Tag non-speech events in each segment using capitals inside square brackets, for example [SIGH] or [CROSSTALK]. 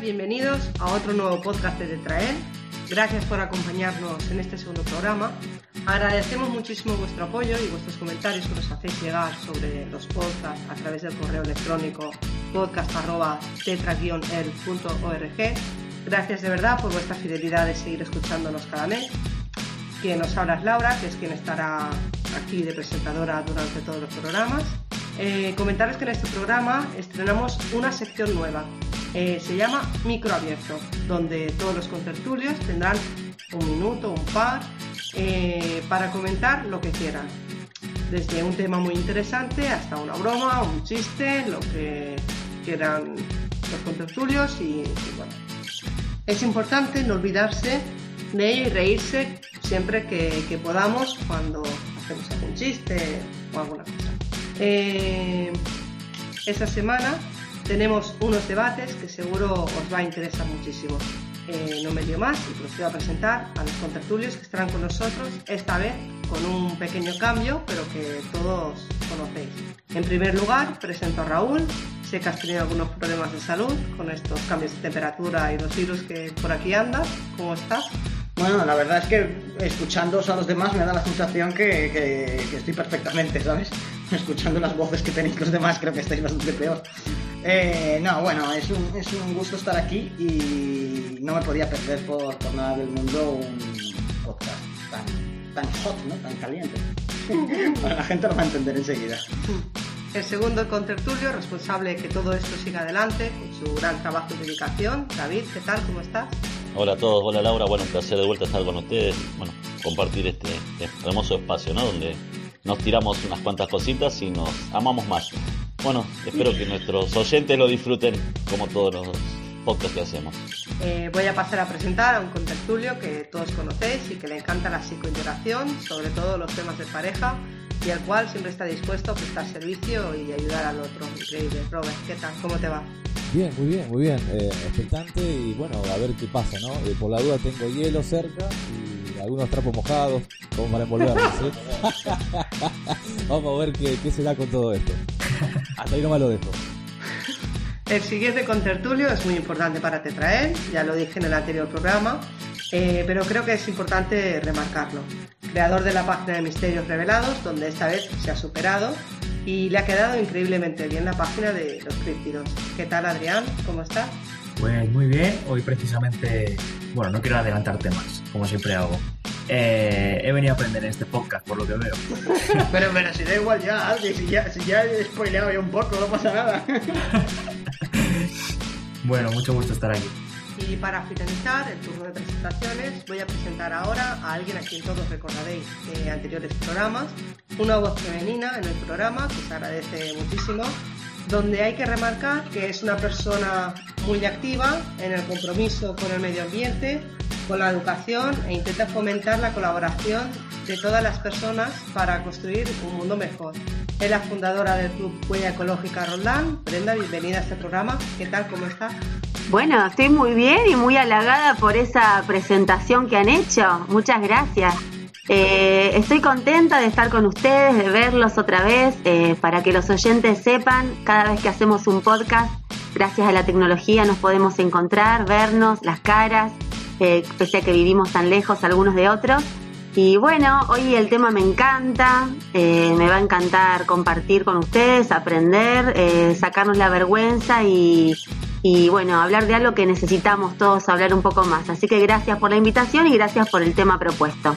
Bienvenidos a otro nuevo podcast de Traer. Gracias por acompañarnos en este segundo programa. Agradecemos muchísimo vuestro apoyo y vuestros comentarios que nos hacéis llegar sobre los podcasts a través del correo electrónico podcast.tetra-el.org. Gracias de verdad por vuestra fidelidad de seguir escuchándonos cada mes. Quien nos habla es Laura, que es quien estará aquí de presentadora durante todos los programas. Eh, comentaros que en este programa estrenamos una sección nueva. Eh, se llama Micro Abierto, donde todos los contertulios tendrán un minuto, un par, eh, para comentar lo que quieran. Desde un tema muy interesante hasta una broma, un chiste, lo que quieran los contertulios y, y bueno. Es importante no olvidarse de ello y reírse siempre que, podamos cuando hacemos algún chiste o alguna cosa. Eh, esta semana tenemos unos debates que seguro os va a interesar muchísimo. Eh, no me dio más y procedo a presentar a los contertulios que estarán con nosotros, esta vez con un pequeño cambio, pero que todos conocéis. En primer lugar, presento a Raúl. Sé que has tenido algunos problemas de salud con estos cambios de temperatura y los virus que por aquí andan. ¿Cómo estás? Bueno, la verdad es que escuchándoos a los demás me da la sensación que, que- que estoy perfectamente, ¿sabes? [LAUGHS] Escuchando las voces que tenéis los demás creo que estáis bastante peor. Eh, no, bueno, es un, es un gusto estar aquí y no me podía perder por, por nada del mundo un podcast tan, tan hot, ¿no? Tan caliente. [LAUGHS] Bueno, la gente lo va a entender enseguida. El segundo contertulio, responsable de que todo esto siga adelante, con su gran trabajo y dedicación. David, ¿qué tal? ¿Cómo estás? Hola a todos, hola Laura, bueno, un placer de vuelta estar con ustedes, bueno, compartir este, este hermoso espacio, ¿no? Donde nos tiramos unas cuantas cositas y nos amamos más. Bueno, espero que nuestros oyentes lo disfruten como todos los podcasts que hacemos. Eh, voy a pasar a presentar a un contertulio que todos conocéis y que le encanta la psicointegración, sobre todo los temas de pareja, y al cual siempre está dispuesto a prestar servicio y ayudar al otro. Increíble. Robert, ¿qué tal? ¿Cómo te va? Bien, muy bien, muy bien. Eh, expectante y bueno, a ver qué pasa, ¿no? Eh, por la duda tengo hielo cerca y algunos trapos mojados, como para envolverme, ¿sí? [LAUGHS] Vamos a ver qué, qué se da con todo esto. Hasta ahí nomás lo dejo. El siguiente contertulio es muy importante para Tetrael, ya lo dije en el anterior programa, eh, pero creo que es importante remarcarlo. Creador de la página de Misterios Revelados, donde esta vez se ha superado y le ha quedado increíblemente bien la página de los críptidos. ¿Qué tal Adrián? ¿Cómo estás? Pues muy bien, hoy precisamente, bueno, no quiero adelantar temas, como siempre hago. Eh, he venido a aprender en este podcast, por lo que veo. [LAUGHS] Pero, pero si da igual ya, Aldi, si ya, si ya he spoileado ya un poco, no pasa nada. [LAUGHS] Bueno, mucho gusto estar aquí. Y para finalizar el turno de presentaciones, voy a presentar ahora a alguien a quien todos recordaréis de anteriores programas, una voz femenina en el programa que se agradece muchísimo, donde hay que remarcar que es una persona muy activa en el compromiso con el medio ambiente, con la educación e intenta fomentar la colaboración de todas las personas para construir un mundo mejor. Es la fundadora del Club Huella Ecológica Roldán. Brenda, bienvenida a este programa. ¿Qué tal? ¿Cómo estás? Bueno, estoy muy bien y muy halagada por esa presentación que han hecho. Muchas gracias. Eh, estoy contenta de estar con ustedes, de verlos otra vez, eh, para que los oyentes sepan, cada vez que hacemos un podcast, gracias a la tecnología nos podemos encontrar, vernos las caras, eh, pese a que vivimos tan lejos algunos de otros. Y bueno, hoy el tema me encanta, eh, me va a encantar compartir con ustedes, aprender, sacarnos la vergüenza y, y bueno, hablar de algo que necesitamos todos hablar un poco más. Así que gracias por la invitación y gracias por el tema propuesto.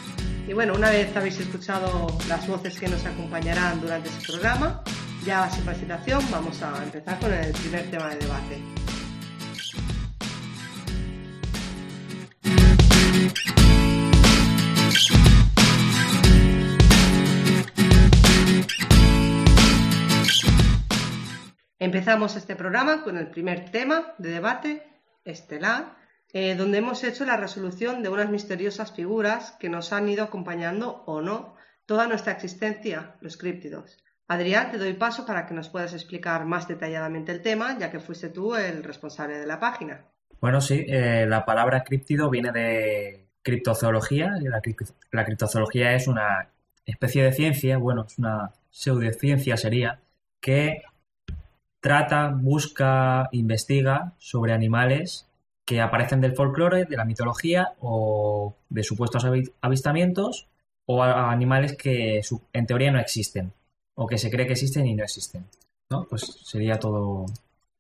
Bueno, una vez habéis escuchado las voces que nos acompañarán durante este programa, ya sin presentación vamos a empezar con el primer tema de debate. Empezamos este programa con el primer tema de debate estelar, eh, donde hemos hecho la resolución de unas misteriosas figuras que nos han ido acompañando o no toda nuestra existencia, los críptidos. Adrián, te doy paso para que nos puedas explicar más detalladamente el tema, ya que fuiste tú el responsable de la página. Bueno, sí, eh, la palabra críptido viene de criptozoología. La, la criptozoología es una especie de ciencia, bueno, es una pseudociencia sería, que trata, busca, investiga sobre animales que aparecen del folclore, de la mitología o de supuestos avistamientos o animales que en teoría no existen o que se cree que existen y no existen. ¿no? Pues sería todo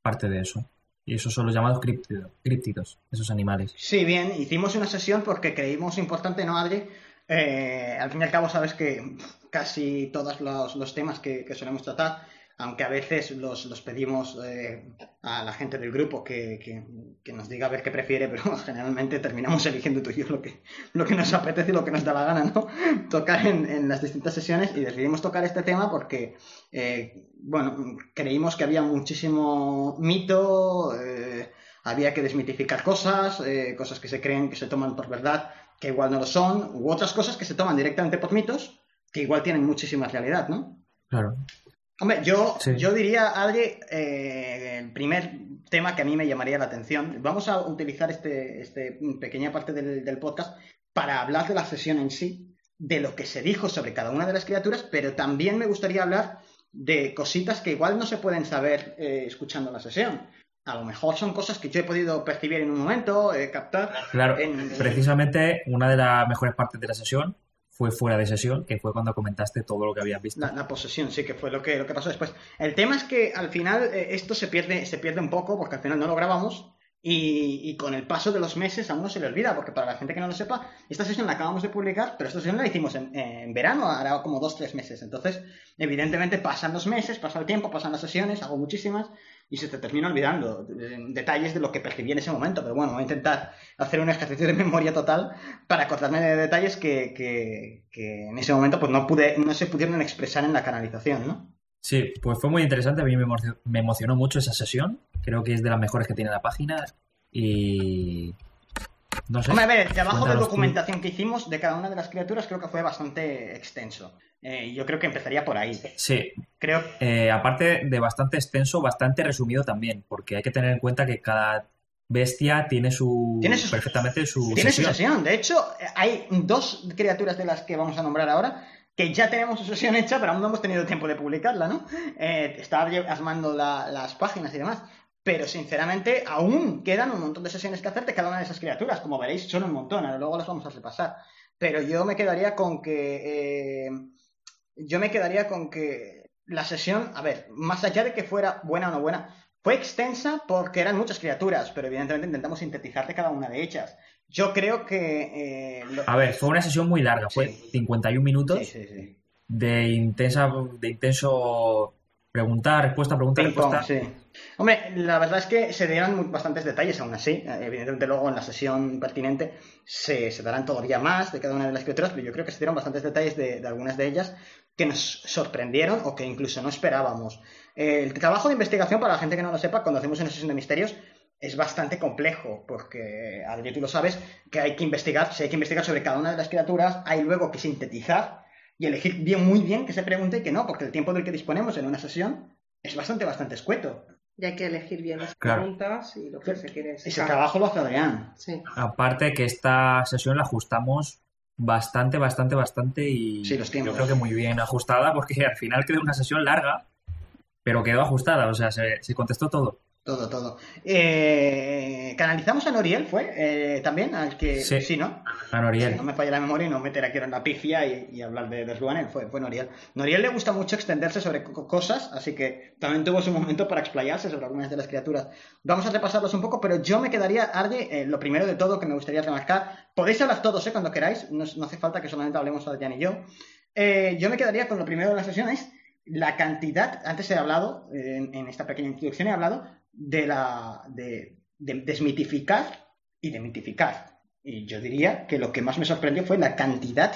parte de eso. Y esos son los llamados críptidos, esos animales. Sí, bien, hicimos una sesión porque creímos importante, ¿no, Adri? Eh, al fin y al cabo, sabes que casi todos los, temas que, que solemos tratar aunque a veces los, los pedimos eh, a la gente del grupo que, que, nos diga a ver qué prefiere, [LAUGHS] pero generalmente terminamos eligiendo tú y yo lo que, lo que nos apetece y lo que nos da la gana, ¿no? [LAUGHS] Tocar en, en las distintas sesiones y decidimos tocar este tema porque, eh, bueno, creímos que había muchísimo mito, eh, había que desmitificar cosas, cosas que se creen que se toman por verdad, que igual no lo son, u otras cosas que se toman directamente por mitos, que igual tienen muchísima realidad, ¿no? Claro. Hombre, yo, yo diría, Adri, eh, el primer tema que a mí me llamaría la atención, vamos a utilizar este, este pequeña parte del, podcast para hablar de la sesión en sí, de lo que se dijo sobre cada una de las criaturas, pero también me gustaría hablar de cositas que igual no se pueden saber eh, escuchando la sesión. A lo mejor son cosas que yo he podido percibir en un momento, eh, captar. Claro, precisamente una de las mejores partes de la sesión fue fuera de sesión, que fue cuando comentaste todo lo que habías visto. La, posesión, sí, que fue lo que, lo que pasó después. El tema es que al final eh, esto se pierde, se pierde un poco, porque al final no lo grabamos, y, con el paso de los meses a uno se le olvida, porque para la gente que no lo sepa, esta sesión la acabamos de publicar, pero esta sesión la hicimos en, en verano, ahora como dos, tres meses. Entonces, evidentemente pasan los meses, pasa el tiempo, pasan las sesiones, hago muchísimas, y se te termina olvidando detalles de lo que percibí en ese momento. Pero bueno, voy a intentar hacer un ejercicio de [LAUGHS] memoria total para acordarme de detalles que, que, en ese momento pues no, pude, no se pudieron expresar en la canalización, ¿no? Sí, pues fue muy interesante. A mí me emocionó mucho esa sesión. Creo que es de las mejores que tiene la página. Y. No sé. Hombre, a ver, el trabajo de documentación que hicimos de cada una de las criaturas creo que fue bastante extenso. Eh, yo creo que empezaría por ahí. Sí. Creo. Eh, aparte de bastante extenso, bastante resumido también, porque hay que tener en cuenta que cada bestia tiene su, ¿Tiene perfectamente su tiene sesión. su sesión. De hecho, hay dos criaturas de las que vamos a nombrar ahora que ya tenemos su sesión hecha, pero aún no hemos tenido tiempo de publicarla, ¿no? Eh, estaba asmando las páginas y demás. Pero sinceramente, aún quedan un montón de sesiones que hacer de cada una de esas criaturas. Como veréis, son un montón. Ahora luego las vamos a repasar. Pero yo me quedaría con que yo me quedaría con que la sesión, a ver, más allá de que fuera buena o no buena, fue extensa porque eran muchas criaturas, pero evidentemente intentamos sintetizar de cada una de ellas. Yo creo que... Eh, a ver, fue una sesión muy larga, fue 51 minutos de intensa, de intenso preguntar, respuesta, pregunta, respuesta. Sí. Hombre, la verdad es que se dieron bastantes detalles aún así. Evidentemente luego en la sesión pertinente se, se darán todavía más de cada una de las criaturas, pero yo creo que se dieron bastantes detalles de, de algunas de ellas que nos sorprendieron o que incluso no esperábamos. El trabajo de investigación, para la gente que no lo sepa, cuando hacemos una sesión de misterios, es bastante complejo, porque, Adri, tú lo sabes, que hay que investigar, si hay que investigar sobre cada una de las criaturas, hay luego que sintetizar y elegir bien, muy bien que se pregunte y que no, porque el tiempo del que disponemos en una sesión es bastante, bastante escueto. Y hay que elegir bien las preguntas y lo que se quiere Ese trabajo lo hace Adrián. Sí. Aparte que esta sesión la ajustamos bastante, bastante, bastante y yo creo que muy bien ajustada porque al final quedó una sesión larga, pero quedó ajustada, o sea, se, contestó todo. Todo, todo. Eh, canalizamos a Noriel, ¿fue? Eh, también, al que. Sí. ¿no? A Noriel. Si no me falla la memoria y no meter aquí en la pifia y, y hablar de, de Ruanel, fue, fue Noriel. Noriel le gusta mucho extenderse sobre co- cosas, así que también tuvo su momento para explayarse sobre algunas de las criaturas. Vamos a repasarlos un poco, pero yo me quedaría, Ardi, eh, lo primero de todo que me gustaría remarcar. Podéis hablar todos, ¿eh? Cuando queráis, no, no hace falta que solamente hablemos Adrián y yo. Eh, yo me quedaría con lo primero de la sesión, es la cantidad, antes he hablado, eh, en, en esta pequeña introducción he hablado de la de, de desmitificar y de mitificar. Y yo diría que lo que más me sorprendió fue la cantidad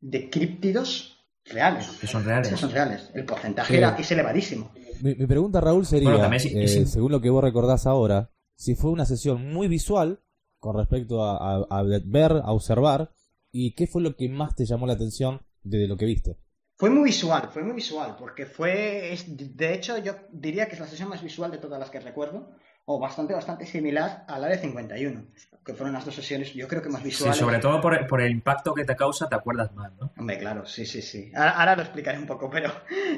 de críptidos reales. Que son reales. Que son reales. El porcentaje Sí. era, es elevadísimo. Mi, mi pregunta, Raúl, sería, Bueno, sí- eh, sí. según lo que vos recordás ahora, si fue una sesión muy visual con respecto a, a- a ver, a observar, y qué fue lo que más te llamó la atención de lo que viste. Fue muy visual, fue muy visual, porque fue, es- de hecho, yo diría que es la sesión más visual de todas las que recuerdo, o bastante, bastante similar al área 51, que fueron las dos sesiones, yo creo que más Sí, visuales. sobre todo por, por el impacto que te causa, te acuerdas más, ¿no? Hombre, claro, sí, sí, sí. Ahora, ahora lo explicaré un poco, pero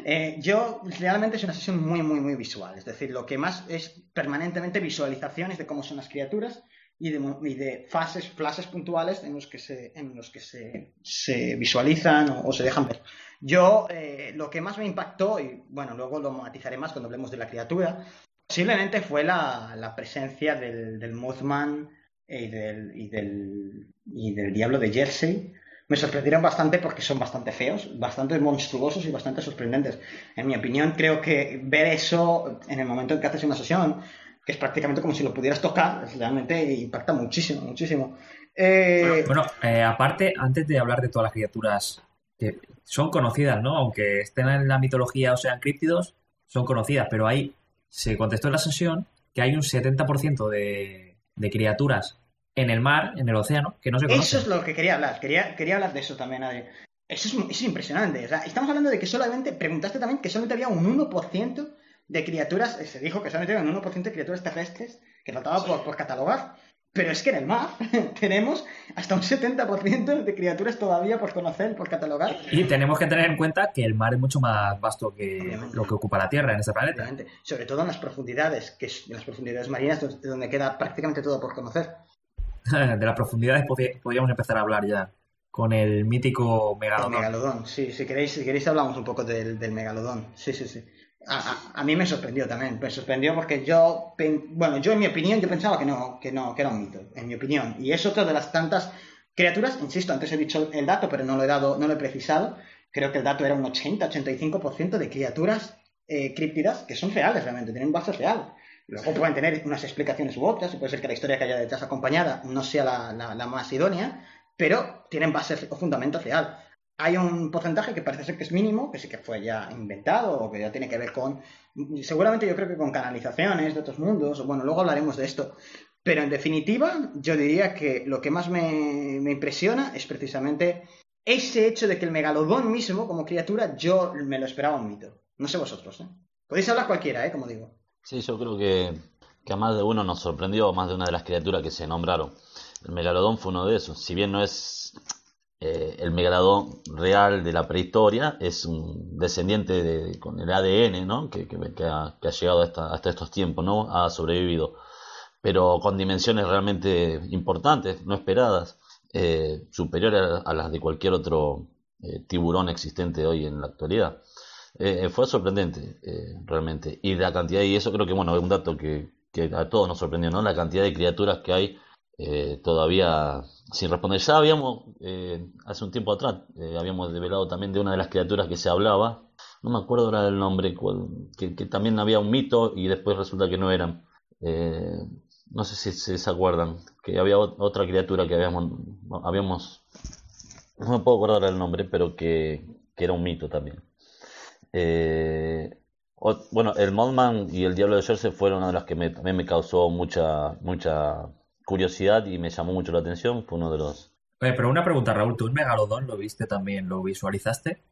eh, yo realmente es una sesión muy, muy, muy visual. Es decir, lo que más es permanentemente visualizaciones de cómo son las criaturas y de, y de fases, flashes puntuales en los que se, en los que se, se visualizan o, o se dejan ver. Yo, eh, lo que más me impactó, y bueno, luego lo matizaré más cuando hablemos de la criatura, posiblemente fue la, la presencia del, del Mothman y del, y, del, y del Diablo de Jersey. Me sorprendieron bastante porque son bastante feos, bastante monstruosos y bastante sorprendentes. En mi opinión, creo que ver eso en el momento en que haces una sesión, que es prácticamente como si lo pudieras tocar, realmente impacta muchísimo, muchísimo. Eh, Bueno, eh, aparte, antes de hablar de todas las criaturas que son conocidas, ¿no? Aunque estén en la mitología o sean críptidos, son conocidas, pero ahí se contestó en la sesión que hay un 70% de, de criaturas en el mar, en el océano, que no se Eso conocen. es lo que quería hablar. Quería, quería hablar de eso también, Adri. Eso es, es impresionante. O sea, estamos hablando de que solamente, preguntaste también que solamente había un 1% de criaturas, eh, se dijo que solamente había un 1% de criaturas terrestres que faltaba por, por catalogar. Pero es que en el mar [LAUGHS] tenemos hasta un 70% de criaturas todavía por conocer, por catalogar. Y tenemos que tener en cuenta que el mar es mucho más vasto que lo que ocupa la Tierra en este planeta. Sobre todo en las profundidades, que es en las profundidades marinas donde- queda prácticamente todo por conocer. [LAUGHS] De las profundidades podríamos empezar a hablar ya con el mítico El megalodón. megalodón, sí, si queréis, si queréis hablamos un poco del, del megalodón. Sí, sí, sí. A, mí me sorprendió también, me sorprendió porque yo, bueno, yo en mi opinión, yo pensaba que no, que no, que era un mito, en mi opinión. Y es otra de las tantas criaturas, insisto, antes he dicho el dato, pero no lo he dado, no lo he precisado. Creo que el dato era un 80-85% de criaturas eh, críptidas que son reales realmente, tienen base real. Luego pueden tener unas explicaciones u otras, y puede ser que la historia que haya detrás acompañada no sea la, la- la más idónea, pero tienen base o fundamento real. Hay un porcentaje que parece ser que es mínimo, que sí que fue ya inventado o que ya tiene que ver con, seguramente yo creo que con canalizaciones de otros mundos, bueno, luego hablaremos de esto. Pero en definitiva, yo diría que lo que más me, me impresiona es precisamente ese hecho de que el megalodón mismo, como criatura, yo me lo esperaba un mito. No sé vosotros, ¿eh? Podéis hablar cualquiera, ¿eh? Como digo. Sí, yo creo que, que a más de uno nos sorprendió, más de una de las criaturas que se nombraron. El megalodón fue uno de esos. Si bien no es eh, el megalodón real de la prehistoria, es un descendiente de- con el ADN, ¿no? Que, ha, que ha llegado hasta, hasta estos tiempos, ¿no? Ha sobrevivido. Pero con dimensiones realmente importantes, no esperadas, eh, superiores a, las de cualquier otro eh, tiburón existente hoy en la actualidad. Eh, fue sorprendente, realmente. Y la cantidad, y eso creo que, bueno, es un dato que, que a todos nos sorprendió, ¿no? La cantidad de criaturas que hay eh, todavía sin responder. Ya habíamos, eh, hace un tiempo atrás, eh, habíamos develado también de una de las criaturas que se hablaba, no me acuerdo ahora del nombre, que, también había un mito y después resulta que no eran. Eh, no sé si, se acuerdan, que había ot- otra criatura que habíamos, habíamos, no me puedo acordar el nombre, pero que, que era un mito también. O- bueno, el Mothman y el Diablo de Jersey fueron una de las que me- también me causó mucha, mucha curiosidad y me llamó mucho la atención. Fue uno de los... Oye, pero una pregunta, Raúl, ¿tú el megalodón lo viste también? ¿Lo visualizaste?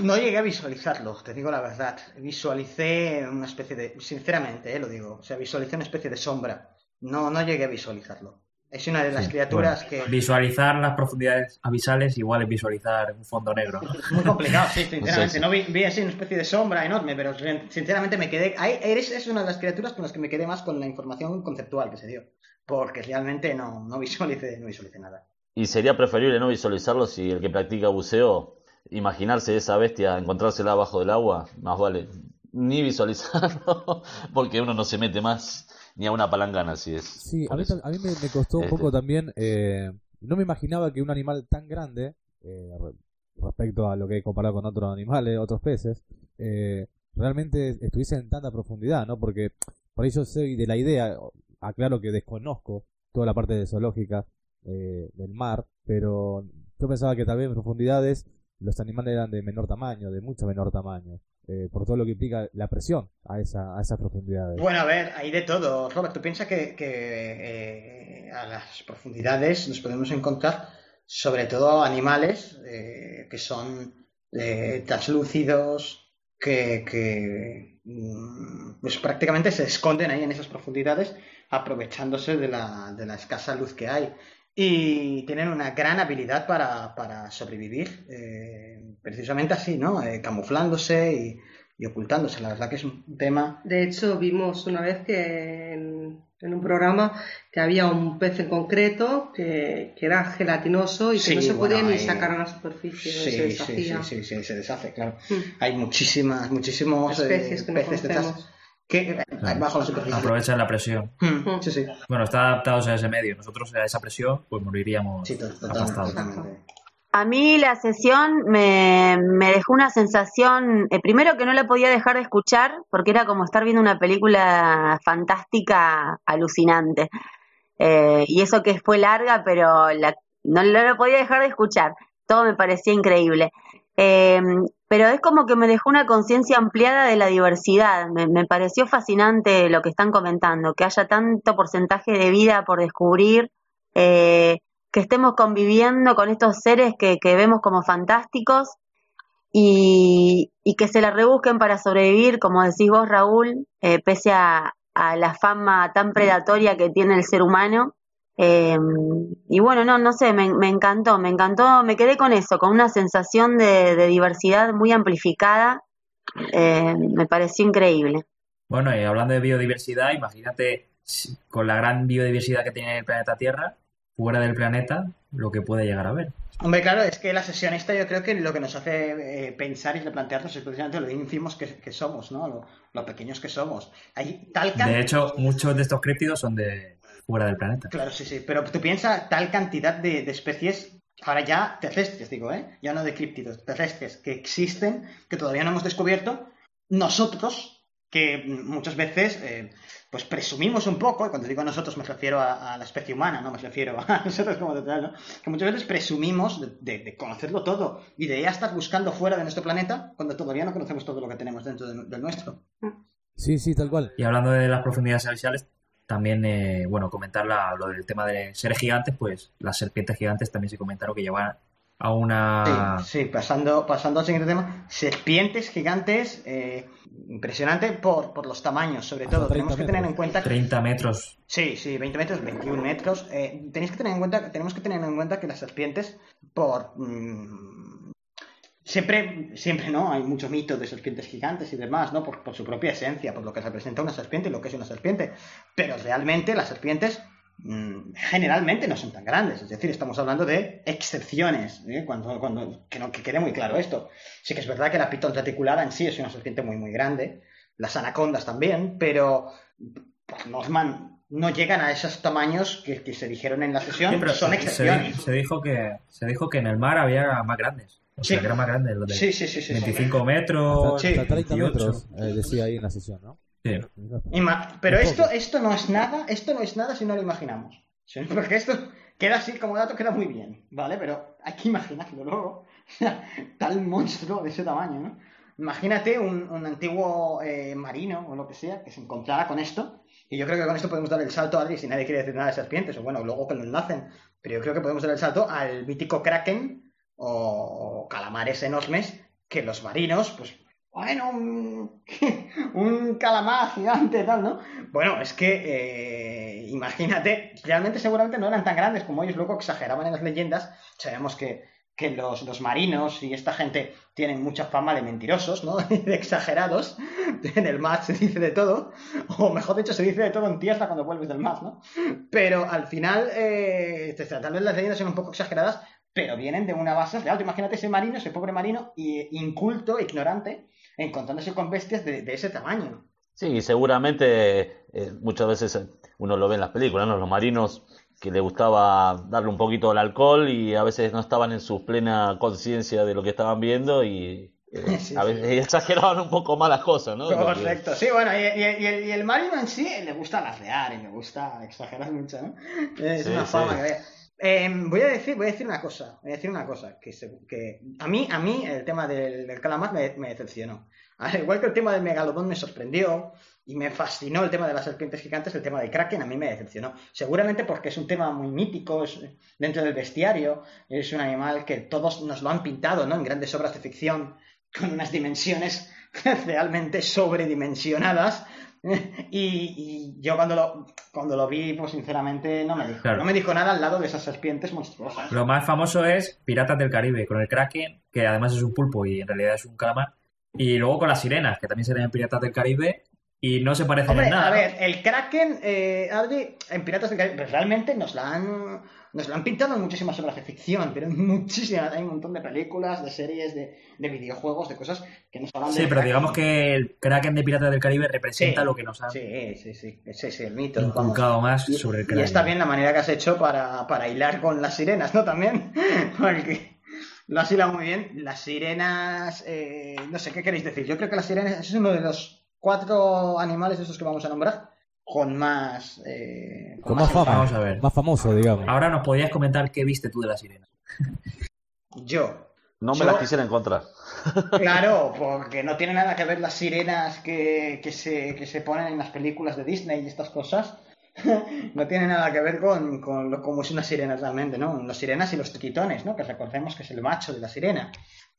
No llegué a visualizarlo, te digo la verdad. Visualicé una especie de. Sinceramente, eh, lo digo. O sea, visualicé una especie de sombra. No, no llegué a visualizarlo. Es una de las Sí, criaturas Bueno, que... Visualizar las profundidades abisales igual es visualizar un fondo negro. Es muy complicado, sí, [LAUGHS] sinceramente. Sí, sí. No vi, vi así una especie de sombra enorme, pero sinceramente me quedé. ahí- Eres es una de las criaturas con las que me quedé más con la información conceptual que se dio. Porque realmente no, no visualicé, no visualicé nada. Y sería preferible no visualizarlo si el que practica buceo, imaginarse esa bestia, encontrársela abajo del agua, más vale ni visualizarlo, [LAUGHS] porque uno no se mete más ni a una palangana si es. Sí, a mí, a mí me, me costó un Este. poco también. eh, no me imaginaba que un animal tan grande, eh, re- respecto a lo que he comparado con otros animales, otros peces, eh, realmente estuviese en tanta profundidad, ¿no? Porque por ahí yo soy de la idea, aclaro que desconozco toda la parte de zoológica eh, del mar, pero yo pensaba que tal vez en profundidades los animales eran de menor tamaño, de mucho menor tamaño, eh, por todo lo que implica la presión a, esa, a esas profundidades. Bueno, a ver, hay de todo. Robert, tú piensas que, eh, a las profundidades nos podemos encontrar sobre todo animales que son translúcidos, que, que, mm, pues prácticamente se esconden ahí en esas profundidades aprovechándose de la, de la escasa luz que hay. Y tienen una gran habilidad para, para sobrevivir, eh, precisamente así, ¿no? Eh, camuflándose y, y ocultándose. La verdad que es un tema De hecho, vimos una vez que en, en un programa que había un pez en concreto que, que era gelatinoso y que Sí, no se podía bueno, ni ahí- sacar a la superficie, no se Sí, sí, sí, deshacía. sí, sí, se deshace, claro. Mm. Hay muchísimas, muchísimos eh, Especies que no peces de. Que bajo la superficie. Aprovechan la presión. Mm, Sí, sí, Bueno, están adaptados a ese medio. Nosotros a esa presión, pues moriríamos sí, aplastados. A mí la sesión me, me dejó una sensación, eh, primero que no la podía dejar de escuchar, porque era como estar viendo una película fantástica, alucinante. Eh, y eso que fue larga, pero la- no, no lo podía dejar de escuchar. Todo me parecía increíble. Eh, pero es como que me dejó una conciencia ampliada de la diversidad. Me, pareció fascinante lo que están comentando, que haya tanto porcentaje de vida por descubrir. eh, que estemos conviviendo con estos seres que, vemos como fantásticos y, que se la rebusquen para sobrevivir, como decís vos, Raúl, eh, pese a la fama tan predatoria que tiene el ser humano. Eh, y bueno, no, no sé, me, me encantó, me encantó, me quedé con eso, con una sensación de, de diversidad muy amplificada. Eh, me pareció increíble. Bueno, y hablando de biodiversidad, imagínate con la gran biodiversidad que tiene el planeta Tierra, fuera del planeta, lo que puede llegar a ver. Hombre, claro, es que la sesión esta yo creo que lo que nos hace eh, pensar y replantearnos es precisamente lo ínfimos que, que somos, ¿no? Lo, lo pequeños que somos. Hay tal can- De hecho, muchos de estos críptidos son de fuera del planeta. Claro, sí, sí, pero tú piensas tal cantidad de, de especies, ahora ya terrestres, digo, ¿eh? Ya no de críptidos, terrestres, que existen, que todavía no hemos descubierto. Nosotros, que muchas veces, eh, pues presumimos un poco, y cuando digo nosotros me refiero a, a la especie humana, no me refiero a [LAUGHS] nosotros como tal, ¿no? Que muchas veces presumimos de, de- de conocerlo todo y de ya estar buscando fuera de nuestro planeta cuando todavía no conocemos todo lo que tenemos dentro de- del nuestro. Sí, sí, tal cual. Y hablando de las profundidades abisales, también, eh, bueno, comentar la- lo del tema de seres gigantes, pues las serpientes gigantes también se comentaron que llevan a una... Sí, sí, pasando, pasando al siguiente tema. Serpientes gigantes, eh, impresionante por, por los tamaños, sobre Hasta todo. Tenemos 30 que tener en cuenta que... 30 metros. Sí, sí, 20 metros, 21 metros. Eh, tenéis que tener en cuenta, tenemos que tener en cuenta que las serpientes, por... mm, siempre, siempre, ¿no? Hay mucho mito de serpientes gigantes y demás, ¿no? Por, por su propia esencia, por lo que representa una serpiente y lo que es una serpiente. Pero realmente las serpientes mm, generalmente no son tan grandes. Es decir, estamos hablando de excepciones, ¿eh? cuando, cuando, que, no, que quede muy claro esto. Sí que es verdad que la pitón reticulada en sí es una serpiente muy, muy grande. Las anacondas también, pero norma no llegan a esos tamaños que, que se dijeron en la sesión. Sí, pero son excepciones. Se, se dijo que, se dijo que en el mar había más grandes. O sea, Sí. que más grandes, los de Sí, sí, sí, sí. sí. 25 metros, Hasta, Sí. hasta 30 18. metros, eh, decía ahí en la sesión, ¿no? Sí. Pero esto, esto no es nada, esto no es nada si no lo imaginamos. ¿sí? [LAUGHS] Porque esto queda así como dato, queda muy bien, ¿vale? Pero hay que imaginarlo luego. [LAUGHS] Tal monstruo de ese tamaño, ¿no? Imagínate un, un antiguo eh, marino o lo que sea que se encontrara con esto. Y yo creo que con esto podemos dar el salto, Adri, si nadie quiere decir nada de serpientes, o bueno, luego que lo enlacen. Pero yo creo que podemos dar el salto al mítico kraken o, calamares enormes que los marinos, pues bueno, un, [LAUGHS] un calamar gigante tal, ¿no? Bueno, es que, eh, imagínate, realmente seguramente no eran tan grandes como ellos luego exageraban en las leyendas. Sabemos que, que los, los marinos y esta gente tienen mucha fama de mentirosos, ¿no? [LAUGHS] de exagerados. En el mar se dice de todo, o mejor dicho, se dice de todo en tierra cuando vuelves del mar, ¿no? Pero al final, eh, tal vez las leyendas son un poco exageradas, pero vienen de una base real. Imagínate ese marino, ese pobre marino, y inculto, ignorante, encontrándose con bestias de, de ese tamaño. Sí, seguramente eh, muchas veces eh, uno lo ve en las películas, ¿no? Los marinos que le gustaba darle un poquito al alcohol y a veces no estaban en su plena conciencia de lo que estaban viendo y eh, [LAUGHS] Sí, a sí. veces exageraban un poco más las cosas, ¿no? Que- Correcto, sí, bueno, y, y- y el, y el marino en sí le gusta alardear y le gusta exagerar mucho, ¿no? Es Sí, una fama que. Eh, voy a decir, voy a decir una cosa, voy a decir una cosa, que, se- que a mí, a mí el tema del, del calamar me, me decepcionó. [LAUGHS] Al igual que el tema del megalodón me sorprendió y me fascinó el tema de las serpientes gigantes, el tema del kraken a mí me decepcionó. Seguramente porque es un tema muy mítico, es dentro del bestiario, es un animal que todos nos lo han pintado, ¿no? En grandes obras de ficción con unas dimensiones [LAUGHS] realmente sobredimensionadas. [LAUGHS] Y, y yo cuando lo, cuando lo vi, pues sinceramente no me dijo. Claro. No me dijo nada al lado de esas serpientes monstruosas. Lo más famoso es Piratas del Caribe, con el Kraken, que además es un pulpo y en realidad es un calamar. Y luego con las sirenas, que también se ven en Piratas del Caribe y no se parecen Hombre, en nada. a ver, el Kraken, eh, en Piratas del Caribe, pues realmente nos la han, nos la han pintado en muchísimas obras de ficción, pero en muchísimas, hay un montón de películas, de series, de, de videojuegos, de cosas que nos hablan Sí, del pero Kraken. digamos que el Kraken de Piratas del Caribe representa Sí. lo que nos han Sí, sí, sí, ese es el mito. inculcado más Y, sobre el y Kraken. está bien la manera que has hecho para, para hilar con las sirenas, ¿no? También, [LAUGHS] porque lo has hilado muy bien. Las sirenas, eh, no sé, ¿qué queréis decir? Yo creo que las sirenas es uno de los cuatro animales de esos que vamos a nombrar con más... eh, Con más fama. Vamos a ver. Más famoso, digamos. Ahora nos podías comentar qué viste tú de la sirena. Yo. No me Yo- las quisiera encontrar. Claro, [LAUGHS] porque no tiene nada que ver las sirenas que, que, se, que se ponen en las películas de Disney y estas cosas. [LAUGHS] No tiene nada que ver con, con lo, cómo es una sirena realmente, ¿no? Las sirenas y los tritones, ¿no? Que recordemos que es el macho de la sirena,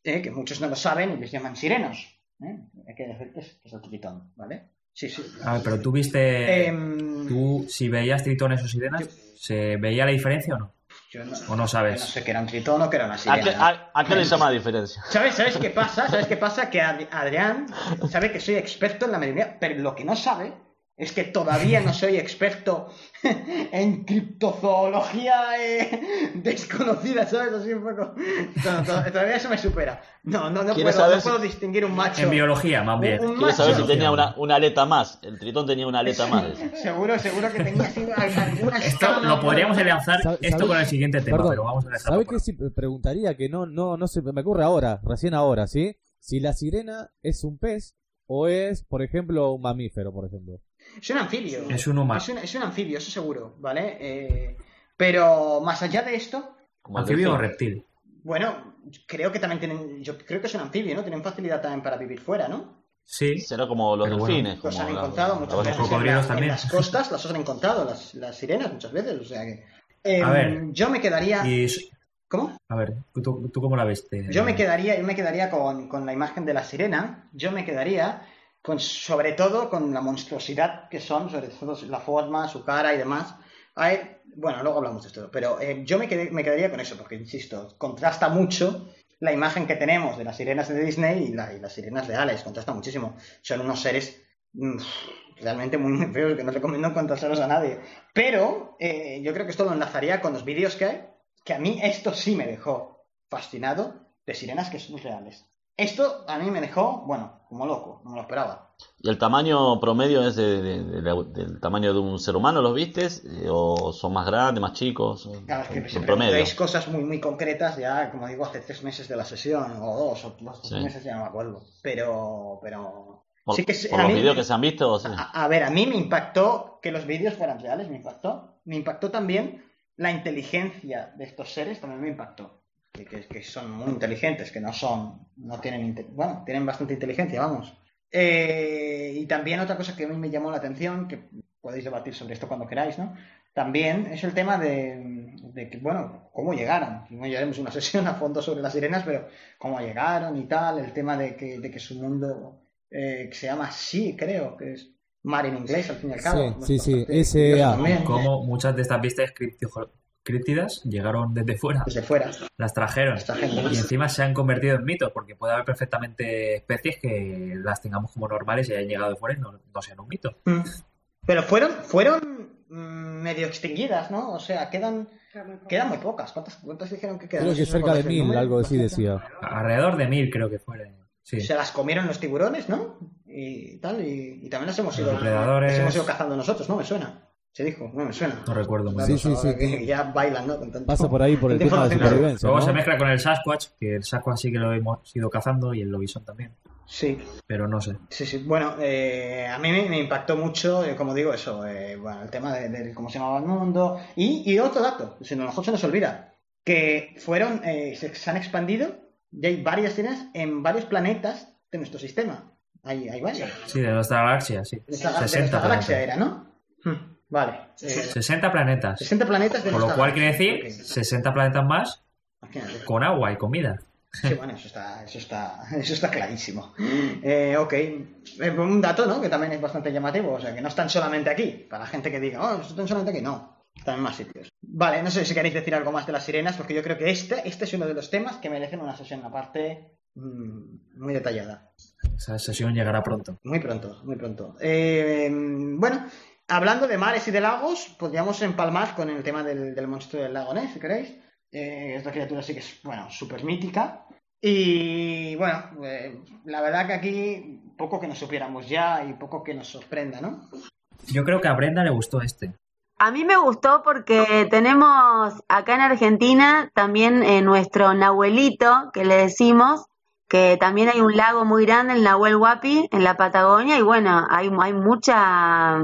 ¿eh? que muchos no lo saben y les llaman sirenos. ¿eh? Hay que decir que es, que es el tritón, ¿vale? Sí, sí. A ver, pero tú viste. Em, Tú, si veías tritones o sirenas, ¿se veía la diferencia o no? yo no, ¿O no yo sabes? no sé qué era un tritón o qué era una ¿A sirena. qué, a- qué le llama la diferencia? [LAUGHS] ¿Sabes, ¿Sabes qué pasa? ¿Sabes qué pasa? Que Ad- Adrián sabe que soy experto en la mayoría, pero lo que no sabe es que todavía no soy experto [LAUGHS] en criptozoología eh, desconocida, ¿sabes? Así un poco. to- to- Todavía eso me supera. No, no, no, ¿Quieres puedo, saber no si- puedo distinguir un macho. En biología, más bien. Un- Quiero saber si tenía una, una aleta más. El tritón tenía una aleta más. Seguro, seguro que tenía así alguna Esto lo podríamos enlazar ¿Sabe- esto con el siguiente tema, Perdón, pero vamos a dejarlo. ¿Sabe por qué sí preguntaría? Que no, no, no se me ocurre ahora, recién ahora, ¿sí? Si la sirena es un pez o es, por ejemplo, un mamífero, por ejemplo. Es un anfibio. Es un humano. Es un, es un anfibio, eso seguro, ¿vale? Eh, pero más allá de esto, Como ¿Anfibio o reptil? Bueno, creo que también tienen, yo creo que es un anfibio, ¿no? Tienen facilidad también para vivir fuera, ¿no? Sí. Será como los Pero bueno, delfines. Los como han la- encontrado la- muchas la- veces en, cocodrilos en también. las costas, las han encontrado, las, las sirenas muchas veces, o sea que... Em, A ver. Yo me quedaría... Y, ¿Cómo? a ver, ¿tú, tú cómo la viste? Yo me quedaría, yo me quedaría con, con la imagen de la sirena, yo me quedaría con, sobre todo con la monstruosidad que son, sobre todo la forma, su cara y demás. Ver, bueno, luego hablamos de esto, pero eh, yo me, quedé- me quedaría con eso, porque, insisto, contrasta mucho la imagen que tenemos de las sirenas de Disney y, la- y las sirenas reales, contrasta muchísimo. Son unos seres mm, realmente muy, muy feos que no recomiendo encontrárselos a nadie. Pero eh, yo creo que esto lo enlazaría con los vídeos que hay, que a mí esto sí me dejó fascinado de sirenas que son reales. Esto a mí me dejó, bueno, como loco, no me lo esperaba. ¿Y el tamaño promedio es de- de- de la- del tamaño de un ser humano, los vistes? ¿O son más grandes, más chicos? Claro, es que si preguntáis cosas muy, muy concretas, ya, como digo, hace tres meses de la sesión, o dos, o dos Sí. meses, ya no me acuerdo. Pero, pero... Por, sí que por a los vídeos que se han visto, sí. A, a ver, a mí me impactó que los vídeos fueran reales, me impactó. Me impactó también la inteligencia de estos seres, también me impactó. Que, que- que son muy inteligentes, que no son, no tienen, bueno, tienen bastante inteligencia, vamos. Eh, y también otra cosa que a mí me llamó la atención, que podéis debatir sobre esto cuando queráis, ¿no? También es el tema de, de que, bueno, cómo llegaron. No llegaremos una [LAUGHS] sesión a fondo sobre las sirenas, pero cómo llegaron y tal, el tema de que, de que su mundo eh, que se llama Sí, creo, que es mar en inglés, al fin y al cabo. Sí, sí, sí, curioso también, Como muchas de estas criptijo- críptidas llegaron desde fuera, Desde fuera. las trajeron. Las trajeron. Y encima se han convertido en mitos, porque puede haber perfectamente especies que las tengamos como normales y hayan llegado de fuera y no, no sean un mito. Mm. Pero fueron, fueron mm, medio extinguidas, ¿no? O sea, quedan, quedan muy pocas. ¿Cuántas, cuántas dijeron que quedan? Creo que cerca de mil, número. algo así decía. Alrededor de mil creo que fueron. Sí. Se las comieron los tiburones, ¿no? Y tal, y, y también las hemos ido, Los depredadores. las hemos ido cazando nosotros, ¿no? Me suena. Se dijo, no me suena. No recuerdo muy Claro, Sí, bien. sí, sí, que que- Ya bailan, ¿no? Con tanto- Pasa por ahí por el [LAUGHS] tema de supervivencia, Luego ¿no? se mezcla con el Sasquatch, que el Sasquatch sí que lo hemos ido cazando y el Lobisón también. Sí, Pero no sé. sí, sí. Bueno, eh, a mí me, me impactó mucho, eh, como digo, eso, eh, bueno, el tema de, de cómo se llamaba el mundo. Y, y otro dato, si no, a lo mejor se nos olvida, que fueron, eh, se, se han expandido, y hay varias escenas en varios planetas de nuestro sistema. Hay, hay varios. Sí, de nuestra galaxia, sí. De nuestra, de 60 nuestra galaxia era, ¿no? Hmm, Vale. Eh, 60 planetas. 60 planetas de Por lo cual quiere decir Ok. 60 planetas más Imagínate. con agua y comida. Sí, bueno, eso está, eso está, eso está clarísimo. Eh, ok, Eh, un dato, ¿no? Que también es bastante llamativo, o sea, que no están solamente aquí, para la gente que diga, oh, están solamente aquí, no, están en más sitios. Vale, no sé si queréis decir algo más de las sirenas, porque yo creo que este, este es uno de los temas que merecen una sesión aparte mm, muy detallada. Esa sesión llegará pronto. Muy pronto, muy pronto. Eh, bueno, hablando de mares y de lagos, podríamos empalmar con el tema del, del monstruo del lago Ness, si queréis. Eh, esta criatura sí que es, bueno, súper mítica. Y bueno, eh, la verdad que aquí poco que nos supiéramos ya y poco que nos sorprenda, ¿no? Yo creo que a Brenda le gustó este. A mí me gustó porque tenemos acá en Argentina también eh, nuestro Nahuelito, que le decimos, que también hay un lago muy grande, el Nahuel Huapi, en la Patagonia, y bueno, hay, hay mucha,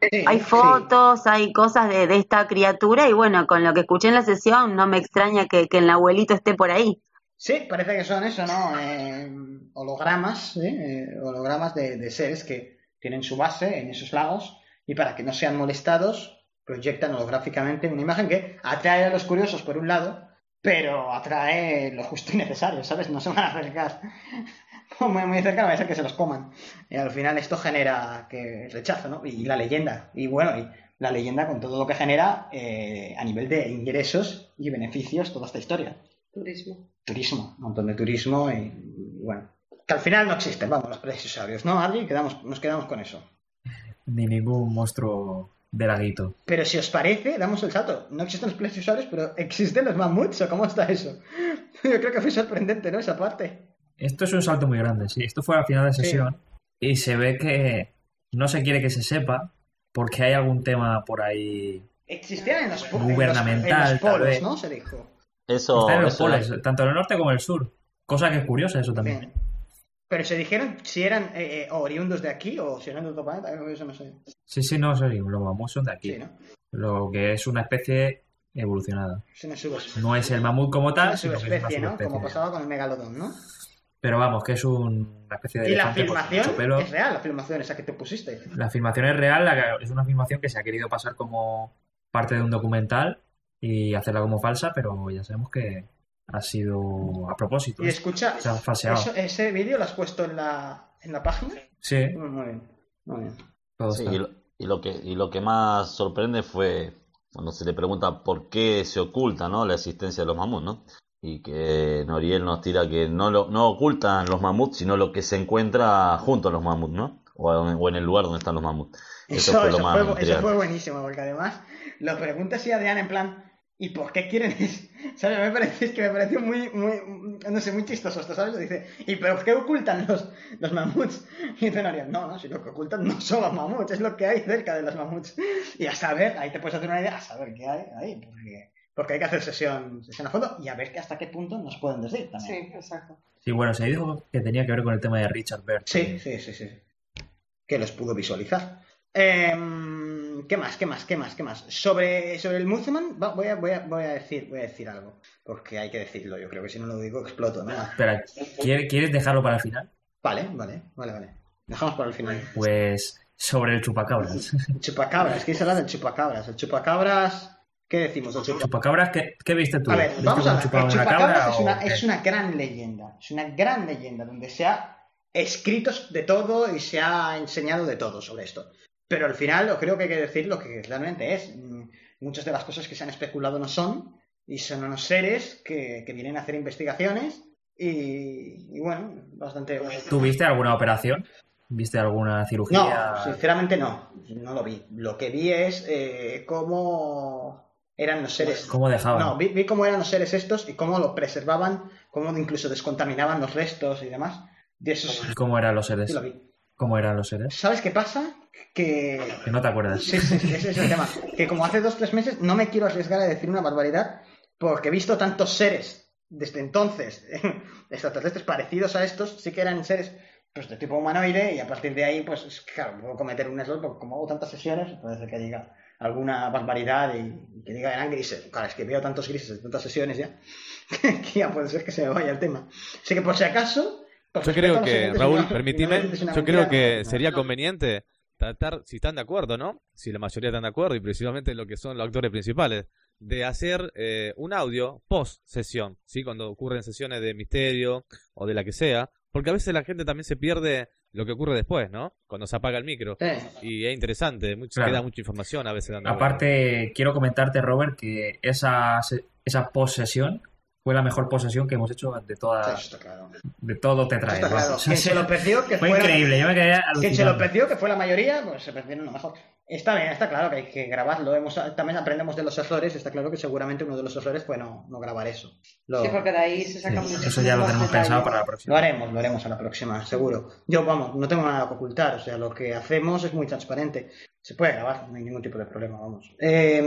Sí, hay sí. fotos, hay cosas de, de esta criatura, y bueno, con lo que escuché en la sesión, no me extraña que, que el Nahuelito esté por ahí. Sí, parece que son eso, ¿no? Eh, hologramas, ¿eh? Hologramas de, de seres que tienen su base en esos lagos y para que no sean molestados proyectan holográficamente una imagen que atrae a los curiosos por un lado, pero atrae lo justo y necesario, ¿sabes? No se van a acercar [LAUGHS] muy, muy cerca, no va a ser que se los coman. Y al final esto genera que rechazo, ¿no? Y la leyenda, y bueno, y la leyenda con todo lo que genera eh, a nivel de ingresos y beneficios toda esta historia Turismo. turismo, un montón de turismo y, y bueno, que al final no existen, vamos, los plesiosaurios, ¿no, Adri? Quedamos, nos quedamos con eso. Ni ningún monstruo de laguito. Pero si os parece, damos el salto. No existen los plesiosaurios, pero ¿existen los mamuts o cómo está eso? [LAUGHS] Yo creo que fue sorprendente, ¿no? Esa parte. Esto es un salto muy grande, sí. Esto fue al final de Sí. sesión y se ve que no se quiere que se sepa porque hay algún tema por ahí. Existían en los, po- en los- Gubernamental, en los polos, vez. ¿no? Se dijo. Eso, Está en los eso polos, tanto en el norte como en el sur. Cosa que es curiosa eso también. Bien. Pero se dijeron si eran eh, eh, oriundos de aquí o si eran de otro planeta, eso no sé. Sí, sí, no, sí, los mamuts son de aquí. Sí, ¿no? Lo que es una especie evolucionada. Es una subespecie. No es el mamut como tal, Una sino que es una subespecie, ¿no? subespecie. Como pasaba con el megalodón, ¿no? Pero vamos, que es un- una especie de Y la filmación pelo. es real, la filmación esa que te pusiste. La filmación es real, la- es una filmación que se ha querido pasar como parte de un documental y hacerla como falsa, pero ya sabemos que ha sido a propósito. Y escucha, Se ha falseado. eso- ese vídeo lo has puesto en la, en la página. Sí, Muy, muy bien, muy bien. todo Sí, está. y, lo, y lo que, y lo que más sorprende fue cuando se le pregunta por qué se oculta ¿no? la existencia de los mamuts, ¿no? Y que Noriel nos tira que no, lo, no ocultan los mamuts, sino lo que se encuentra junto a los mamuts, ¿no? O en, o en el lugar donde están los mamuts. Eso, Eso, fue lo eso más fue, eso fue buenísimo, porque además lo pregunta así Adrián en plan, ¿y por qué quieren eso? ¿Sabes? Me parece, es que me pareció muy, muy, no sé, muy chistoso esto, ¿sabes? Dice, ¿y pero qué ocultan los, los mamuts? [LAUGHS] Y dice Noriel, no, no, si lo que ocultan no son los mamuts, es lo que hay cerca de los mamuts. Y a saber, ahí te puedes hacer una idea, a saber qué hay ahí, porque, porque hay que hacer sesión, sesión a fondo y a ver que hasta qué punto nos pueden decir Sí, también. exacto. Sí, bueno, se dijo que tenía que ver con el tema de Richard Bert. Sí, sí, sí, sí. Que los pudo visualizar. Em, ¿Qué más? ¿Qué más? ¿Qué más? ¿Qué más? Sobre, sobre el Museman va- voy, a, voy, a, voy, a decir, voy a decir algo. Porque hay que decirlo, yo creo que si no lo digo exploto, ¿no? Espera, ¿quiere- ¿quieres dejarlo para el final? Vale, vale, vale, vale. Dejamos para el final. Pues sobre el chupacabras. El chupacabras, ¿qué hablar del chupacabras? El chupacabras, ¿qué decimos del chupacabras? Chupacabras, ¿qué, qué viste tú? A ver, ¿Viste vamos a ver. chupacabras cabra es una, es una gran leyenda. Es una gran leyenda donde se ha escrito de todo y se ha enseñado de todo sobre esto. Pero al final creo que hay que decir lo que realmente es. Mm, Muchas de las cosas que se han especulado no son y son unos seres que, que vienen a hacer investigaciones y, y bueno, bastante... ¿Tú viste alguna operación? ¿Viste alguna cirugía? No, sinceramente no, no lo vi. Lo que vi es eh, cómo eran los seres. ¿Cómo dejaban? No, vi, vi cómo eran los seres estos y cómo lo preservaban, cómo incluso descontaminaban los restos y demás. De esos. ¿Y ¿Cómo eran los seres? Sí lo vi. ¿Cómo eran los seres? ¿Sabes qué pasa? Que. Que no te acuerdas. Sí, sí, sí, ese es el tema. Que como hace dos tres meses no me quiero arriesgar a decir una barbaridad porque he visto tantos seres desde entonces [LAUGHS] extraterrestres parecidos a estos, sí que eran seres pues de tipo humanoide y a partir de ahí pues es- claro, puedo cometer un error porque como hago tantas sesiones puede ser que diga alguna barbaridad y, que diga eran grises. Claro, es que veo tantos grises de tantas sesiones ya [LAUGHS] que ya puede ser que se me vaya el tema. Así que por si acaso... por Yo creo que, Raúl, una yo creo que sería conveniente tratar, si están de acuerdo, ¿no? Si la mayoría están de acuerdo, y principalmente lo que son los actores principales, de hacer eh, un audio post sesión, ¿sí? Cuando ocurren sesiones de misterio o de la que sea, porque a veces la gente también se pierde lo que ocurre después, ¿no? Cuando se apaga el micro. Sí. Y es interesante, mucho, Claro. queda mucha información a veces dando. Aparte, quiero comentarte, Robert, que esa, se- esa posesión fue la mejor posesión que hemos hecho de Sí, toda está claro. de todo te trae. Claro. [LAUGHS] vamos. Quien se lo perdió que Fue fuera- increíble, yo me quedé Quien se lo perdió, que fue la mayoría, pues se perdieron lo mejor. Está bien, está claro que hay que grabarlo. Hemos, también aprendemos de los errores. Está claro que seguramente uno de los errores fue no, no grabar eso. Lo, Sí, porque de ahí se saca Sí, mucho. eso ya lo tenemos pensado para la lo próxima. haremos, lo haremos a la próxima, seguro. Yo, vamos, no tengo nada que ocultar. O sea, lo que hacemos es muy transparente. Se puede grabar, no hay ningún tipo de problema, vamos. Eh,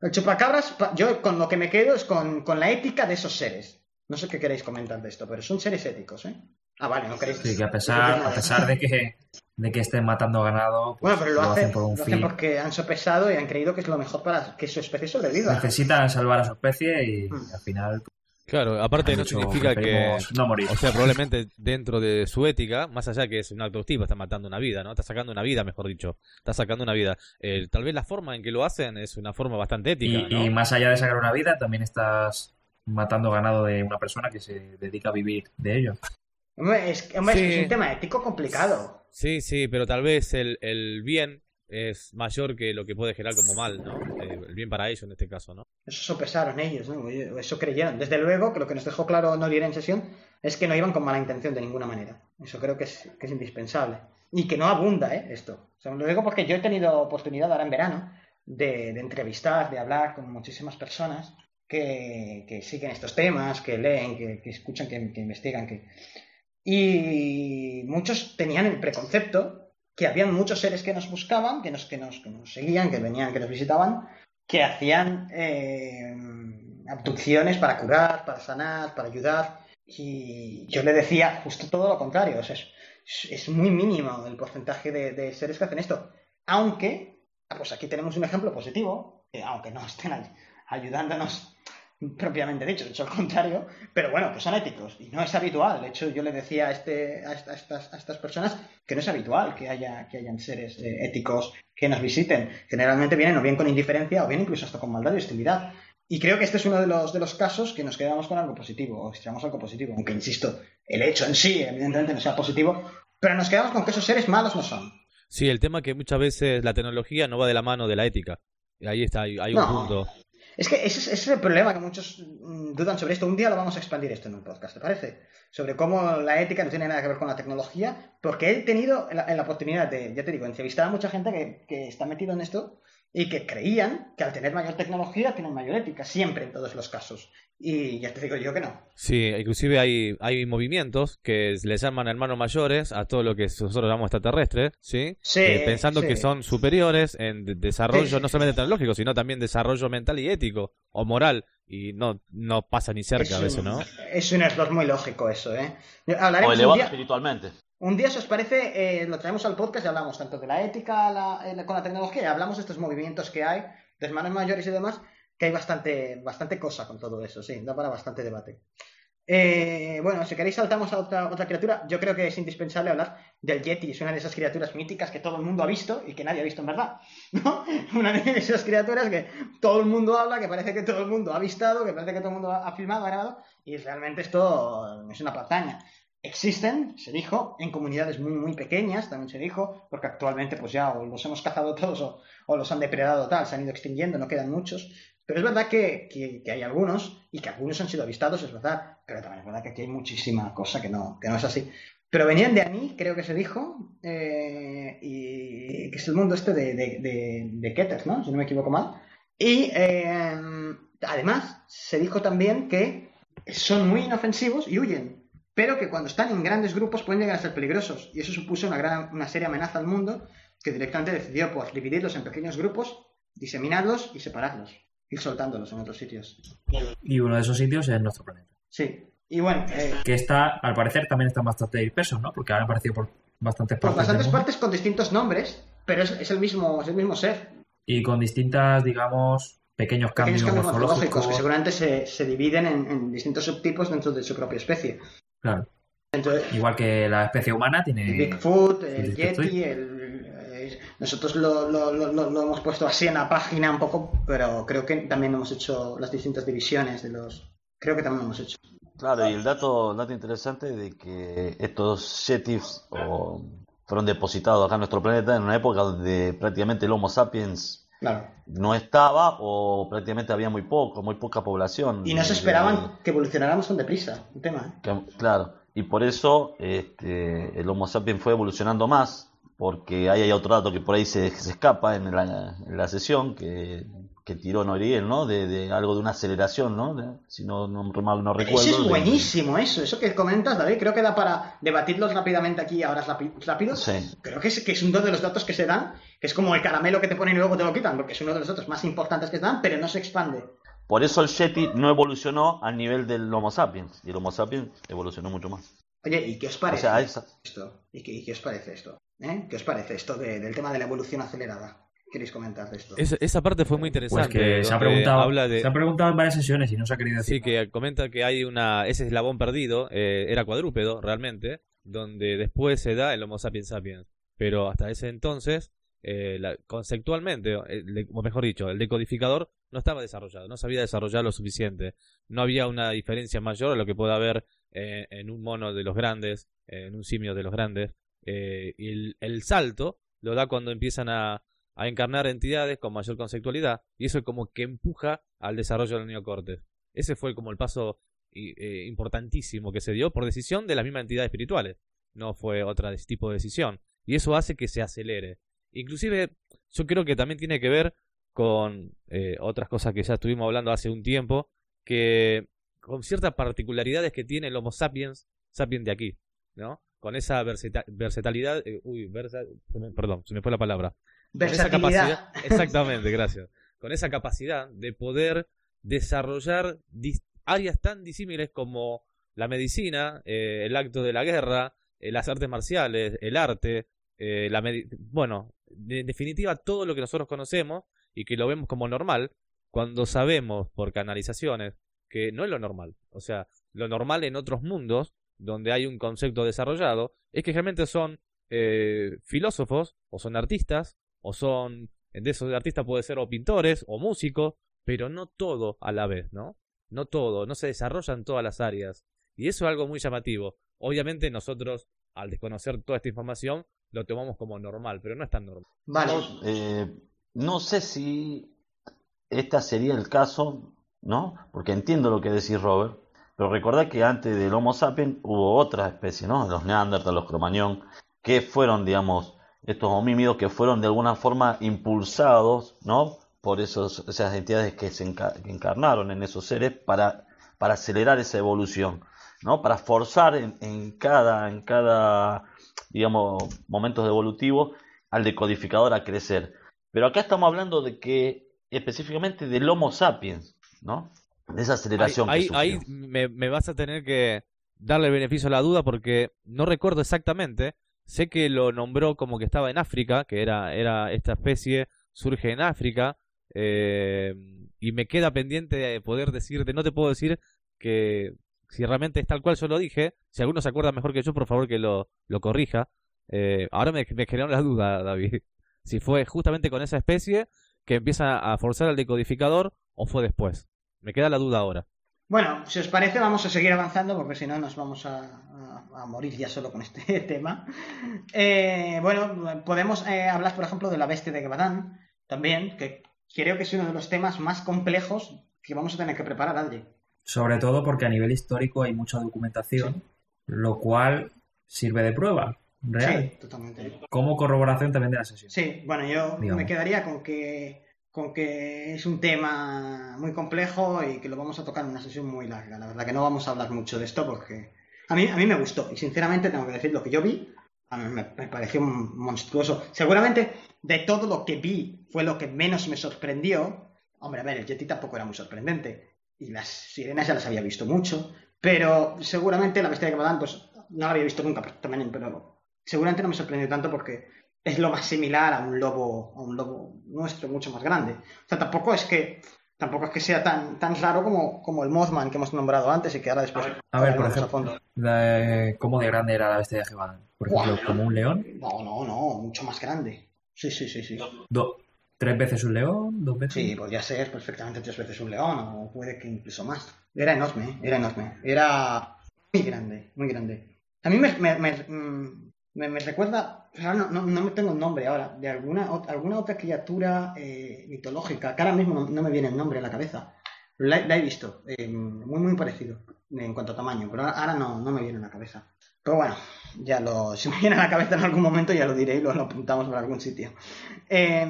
el chupacabras, pa- yo con lo que me quedo es con, con la ética de esos seres. No sé qué queréis comentar de esto, pero son seres éticos, ¿eh? Ah, vale, no queréis. Sí, que a pesar, a pesar de que de que estén matando ganado, pues, Bueno, pero lo, hacen, por un lo hacen porque han sopesado y han creído que es lo mejor para que su especie sobreviva. Necesitan salvar a su especie y Mm. al final Claro, aparte no significa que... no morir. O sea, probablemente dentro de su ética, más allá que es un acto activo, está matando una vida, ¿no? Está sacando una vida, mejor dicho. Está sacando una vida. Eh, tal vez la forma en que lo hacen es una forma bastante ética, y, ¿no? y más allá de sacar una vida, también estás matando ganado de una persona que se dedica a vivir de ello. Hombre, es, hombre, Sí. es un tema ético complicado. Sí, sí, pero tal vez el, bien es mayor que lo que puede generar como mal, ¿no? Eh, el bien para ellos en este caso, ¿no? Eso sopesaron ellos, ¿no? Eso creyeron. Desde luego, que lo que nos dejó claro Norier en sesión es que no iban con mala intención de ninguna manera. Eso creo que es, indispensable. Y que no abunda, ¿eh? Esto. Lo digo porque yo he tenido oportunidad ahora en verano de, de entrevistar, de hablar con muchísimas personas que, siguen estos temas, que leen, que, que escuchan, que, que investigan, que... Y muchos tenían el preconcepto que habían muchos seres que nos buscaban, que nos, que nos, que nos seguían, que venían, que nos visitaban, que hacían eh, abducciones para curar, para sanar, para ayudar. Y yo le decía justo todo lo contrario. Es, es muy mínimo el porcentaje de, seres que hacen esto. Aunque, ah, pues aquí tenemos un ejemplo positivo, que aunque no estén ay- ayudándonos propiamente dicho, de hecho al contrario, pero bueno, que son éticos y no es habitual. De hecho, yo le decía a, este, a, esta- a estas, a estas personas que no es habitual que, haya, que hayan seres eh, éticos que nos visiten. Generalmente vienen o bien con indiferencia o bien incluso hasta con maldad y hostilidad. Y creo que este es uno de los, de los casos que nos quedamos con algo positivo, o extraemos algo positivo, aunque insisto, el hecho en sí evidentemente no sea positivo, pero nos quedamos con que esos seres malos no son. Sí, el tema que muchas veces la tecnología no va de la mano de la ética. Ahí está, hay, hay un No. punto. Es que ese, es- el problema que muchos mm, dudan sobre esto. Un día lo vamos a expandir esto en un podcast, ¿te parece? Sobre cómo la ética no tiene nada que ver con la tecnología, porque he tenido la, la oportunidad de, ya te digo, entrevistar a mucha gente que, que está metido en esto y que creían que al tener mayor tecnología tienen mayor ética, siempre en todos los casos. Y ya te digo yo que no. Sí, inclusive hay, hay movimientos que les llaman hermanos mayores a todo lo que nosotros llamamos extraterrestres, ¿sí? Sí, Eh, pensando sí. que son superiores en de- desarrollo Sí. no solamente tecnológico, sino también desarrollo mental y ético o moral. Y no, no pasa ni cerca es a veces, un- ¿no? Es un error muy lógico eso, ¿eh? O Hablaremos un elevado día, espiritualmente. Un día, si os parece, eh, lo traemos al podcast y hablamos tanto de la ética eh, con la tecnología, hablamos de estos movimientos que hay, de hermanos mayores y demás, que hay bastante, bastante cosa con todo eso, sí, da para bastante debate. Eh, bueno, si queréis saltamos a otra, otra criatura. Yo creo que es indispensable hablar del Yeti. Es una de esas criaturas míticas que todo el mundo ha visto y que nadie ha visto en verdad. [LAUGHS] ¿no? Una de esas criaturas que todo el mundo habla, que parece que todo el mundo ha avistado, que parece que todo el mundo ha filmado, ha grabado. Y realmente esto es una patraña. Existen, se dijo, en comunidades muy, muy pequeñas, también se dijo, porque actualmente pues ya o los hemos [LAUGHS] cazado todos o, los han depredado tal, se han ido extinguiendo, no quedan muchos. Pero es verdad que, que- hay algunos y que algunos han sido avistados, es verdad. Pero también es verdad que aquí hay muchísima cosa que no, que no es así. Pero venían de Ani, creo que se dijo, eh, y que es el mundo este de, de, de, ¿no? Si no me equivoco mal. Y eh, además se dijo también que son muy inofensivos y huyen, pero que cuando están en grandes grupos pueden llegar a ser peligrosos. Y eso supuso una, gran, una seria amenaza al mundo que directamente decidió pues, dividirlos en pequeños grupos, diseminarlos y separarlos, ir soltándolos en otros sitios. Y uno de esos sitios es nuestro planeta. Sí. Y bueno, eh, Que está, al parecer, también está bastante disperso, ¿no? Porque han aparecido por bastantes por partes. bastantes del mundo. partes con distintos nombres, pero es, es el mismo, es el mismo ser. Y con distintas, digamos, pequeños cambios, Pequeños cambios morfológicos morfológicos. que seguramente se, se dividen en, en distintos subtipos dentro de su propia especie. Claro. Entonces, Igual que la especie humana tiene. el Bigfoot, el el Yeti, el, eh, nosotros lo, lo- lo- lo- lo hemos puesto así en la página un poco, pero creo que también hemos hecho las distintas divisiones de los... Creo que también lo hemos hecho. Claro, y el dato, dato interesante de que estos yetis o, fueron depositados acá en nuestro planeta en una época donde prácticamente el Homo sapiens Claro. no estaba o prácticamente había muy poco, muy poca población. Y no se esperaban que evolucionáramos tan deprisa, un tema. ¿eh? que- claro, y por eso este, el Homo sapiens fue evolucionando más, porque ahí hay otro dato que por ahí se, se escapa en la, en la sesión que, que tiró Noriel, ¿no? De, de algo de una aceleración, ¿no? De- si no, no, mal no recuerdo. Eso es de- buenísimo, eso. Eso que comentas, David, creo que da para debatirlos rápidamente aquí, ahora rápido. Sí. Creo que es, que es uno de los datos que se dan, que es como el caramelo que te ponen y luego te lo quitan, porque es uno de los datos más importantes que se dan, pero no se expande. Por eso el Yeti no evolucionó al nivel del Homo sapiens, y el Homo sapiens evolucionó mucho más. Oye, ¿y qué os O parece sea, esa- esto? ¿Y qué, y qué os parece esto? ¿Eh? ¿Qué os parece esto de- del tema de la evolución acelerada? ¿Queréis comentar de esto? Esa, esa parte fue muy Pues interesante. que se ha preguntado. Habla de, Se ha preguntado en varias sesiones y no se ha querido decir. Sí, que comenta que hay una ese eslabón perdido, eh, era cuadrúpedo realmente, donde después se da el Homo sapiens sapiens. Pero hasta ese entonces, eh, la- conceptualmente, el o mejor dicho, el decodificador no estaba desarrollado, no sabía desarrollar lo suficiente. No había una diferencia mayor a lo que puede haber eh, en un mono de los grandes, eh, en un simio de los grandes. eh, y el, el salto lo da cuando empiezan a, a encarnar entidades con mayor conceptualidad, y eso como que empuja al desarrollo del neocortes. Ese fue como el paso eh, importantísimo que se dio por decisión de las mismas entidades espirituales. No fue ese tipo de decisión. Y eso hace que se acelere. Inclusive yo creo que también tiene que ver con eh, otras cosas que ya estuvimos hablando hace un tiempo, que con ciertas particularidades que tiene el Homo sapiens, sapiens de aquí, ¿no? Con esa versatilidad, eh, uy, versa- perdón, se me fue la palabra con esa capacidad, exactamente, gracias. Con esa capacidad de poder desarrollar áreas tan disímiles como la medicina, eh, el acto de la guerra, eh, las artes marciales, el arte, eh, la bueno, de- en definitiva todo lo que nosotros conocemos y que lo vemos como normal, cuando sabemos por canalizaciones que no es lo normal. O sea, lo normal en otros mundos, donde hay un concepto desarrollado, es que realmente son eh, filósofos, o son artistas, o son, de esos artistas puede ser o pintores, o músicos, pero no todo a la vez, ¿no? No todo, no se desarrolla en todas las áreas. Y eso es algo muy llamativo. Obviamente nosotros, al desconocer toda esta información, lo tomamos como normal, pero no es tan normal. Vale. No, eh, no sé si este sería el caso, ¿no? Porque entiendo lo que decís, Robert, pero recordad que antes del Homo sapiens hubo otra especie, ¿no? Los Neandertal, los Cromañón, que fueron, digamos, estos homínidos que fueron de alguna forma impulsados, ¿no? Por esos, esas entidades que se enca- que encarnaron en esos seres para, para acelerar esa evolución, ¿no? Para forzar en, en cada, en cada, digamos, momentos evolutivos al decodificador a crecer. Pero acá estamos hablando de que específicamente del Homo sapiens, ¿no? De esa aceleración ahí que ahí sufrió. me, me vas a tener que darle el beneficio a la duda porque no recuerdo exactamente. Sé que lo nombró como que estaba en África, que era, era esta especie, surge en África, eh, y me queda pendiente de poder decirte, no te puedo decir que si realmente es tal cual yo lo dije. Si alguno se acuerda mejor que yo, por favor que lo, lo corrija. Eh, ahora me, me generó la duda, David. [LAUGHS] Si fue justamente con esa especie que empieza a forzar al decodificador o fue después. Me queda la duda ahora. Bueno, si os parece, vamos a seguir avanzando porque si no nos vamos a, a- a morir ya solo con este [LAUGHS] tema. Eh, bueno, podemos eh, hablar, por ejemplo, de la bestia de Gabadán también, que creo que es uno de los temas más complejos que vamos a tener que preparar, Adri. Sobre todo porque a nivel histórico hay mucha documentación, lo cual sirve de prueba real. Sí, totalmente. Como corroboración también de la sesión. Sí, bueno, yo Digamos. me quedaría con que con que es un tema muy complejo y que lo vamos a tocar en una sesión muy larga. La verdad que no vamos a hablar mucho de esto porque a mí, a mí me gustó y sinceramente tengo que decir lo que yo vi, me, me pareció monstruoso. Seguramente de todo lo que vi fue lo que menos me sorprendió. Hombre, a ver, el Yeti tampoco era muy sorprendente y las sirenas ya las había visto mucho, pero seguramente la bestia de Gabadán pues no la había visto nunca, pero también, pero seguramente no me sorprendió tanto porque es lo más similar a un lobo, a un lobo nuestro mucho más grande. O sea, tampoco es que tampoco es que sea tan, tan raro como, como el Mothman que hemos nombrado antes y que ahora después A ver, por ejemplo, fondo. la- ¿cómo de grande era la bestia de Jehová? Por ejemplo, como un león, No, no, no, mucho más grande. Sí, sí, sí, sí. do- tres veces un león, dos veces. Sí, podría ser perfectamente tres veces un león o puede que incluso más. Era enorme, ¿eh? era enorme. Era muy grande, muy grande. A mí me, me, me, mm, me- recuerda, no, no, no me tengo un nombre ahora, de alguna, alguna otra criatura eh, mitológica, que ahora mismo no, me viene el nombre a la cabeza. La, he visto, eh, muy, muy parecido en cuanto a tamaño, pero ahora, no, no me viene a la cabeza. Pero bueno, ya lo, [LAUGHS] si me viene a la cabeza en algún momento ya lo diré y lo, apuntamos por algún sitio. Eh,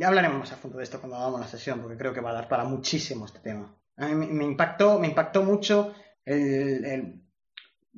ya hablaremos más a fondo de esto cuando hagamos la sesión, porque creo que va a dar para muchísimo este tema. A mí me, impactó, me impactó mucho el, el-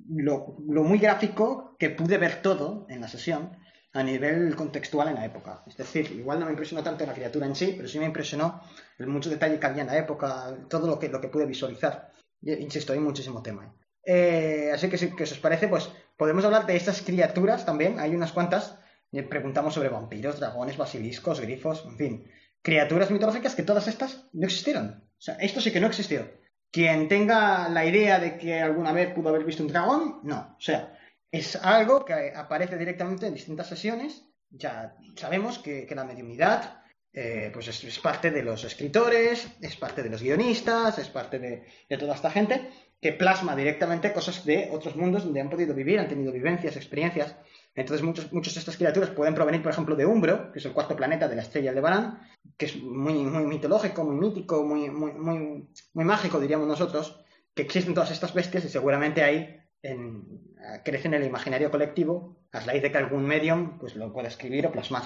lo, muy gráfico que pude ver todo en la sesión a nivel contextual en la época. Es decir, igual no me impresionó tanto la criatura en sí, pero sí me impresionó el mucho detalle que había en la época, todo lo que, lo que pude visualizar. Insisto, hay muchísimo tema. ¿eh? Así que si que os parece, pues podemos hablar de estas criaturas también. Hay unas cuantas. Eh, Preguntamos sobre vampiros, dragones, basiliscos, grifos, en fin. Criaturas mitológicas que todas estas no existieron. O sea, esto sí que no existió. Quien tenga la idea de que alguna vez pudo haber visto un dragón, no. O sea, es algo que aparece directamente en distintas sesiones. Ya sabemos que, la mediunidad eh, pues es, es parte de los escritores, es parte de los guionistas, es parte de, de toda esta gente que plasma directamente cosas de otros mundos donde han podido vivir, han tenido vivencias, experiencias. Entonces muchos, muchos de estas criaturas pueden provenir, por ejemplo, de Umbro, que es el cuarto planeta de la estrella Aldebarán, que es muy, muy mitológico, muy mítico, muy, muy, muy, muy mágico, diríamos nosotros, que existen todas estas bestias y seguramente ahí en, crecen en el imaginario colectivo a raíz de que algún medium pues, lo pueda escribir o plasmar.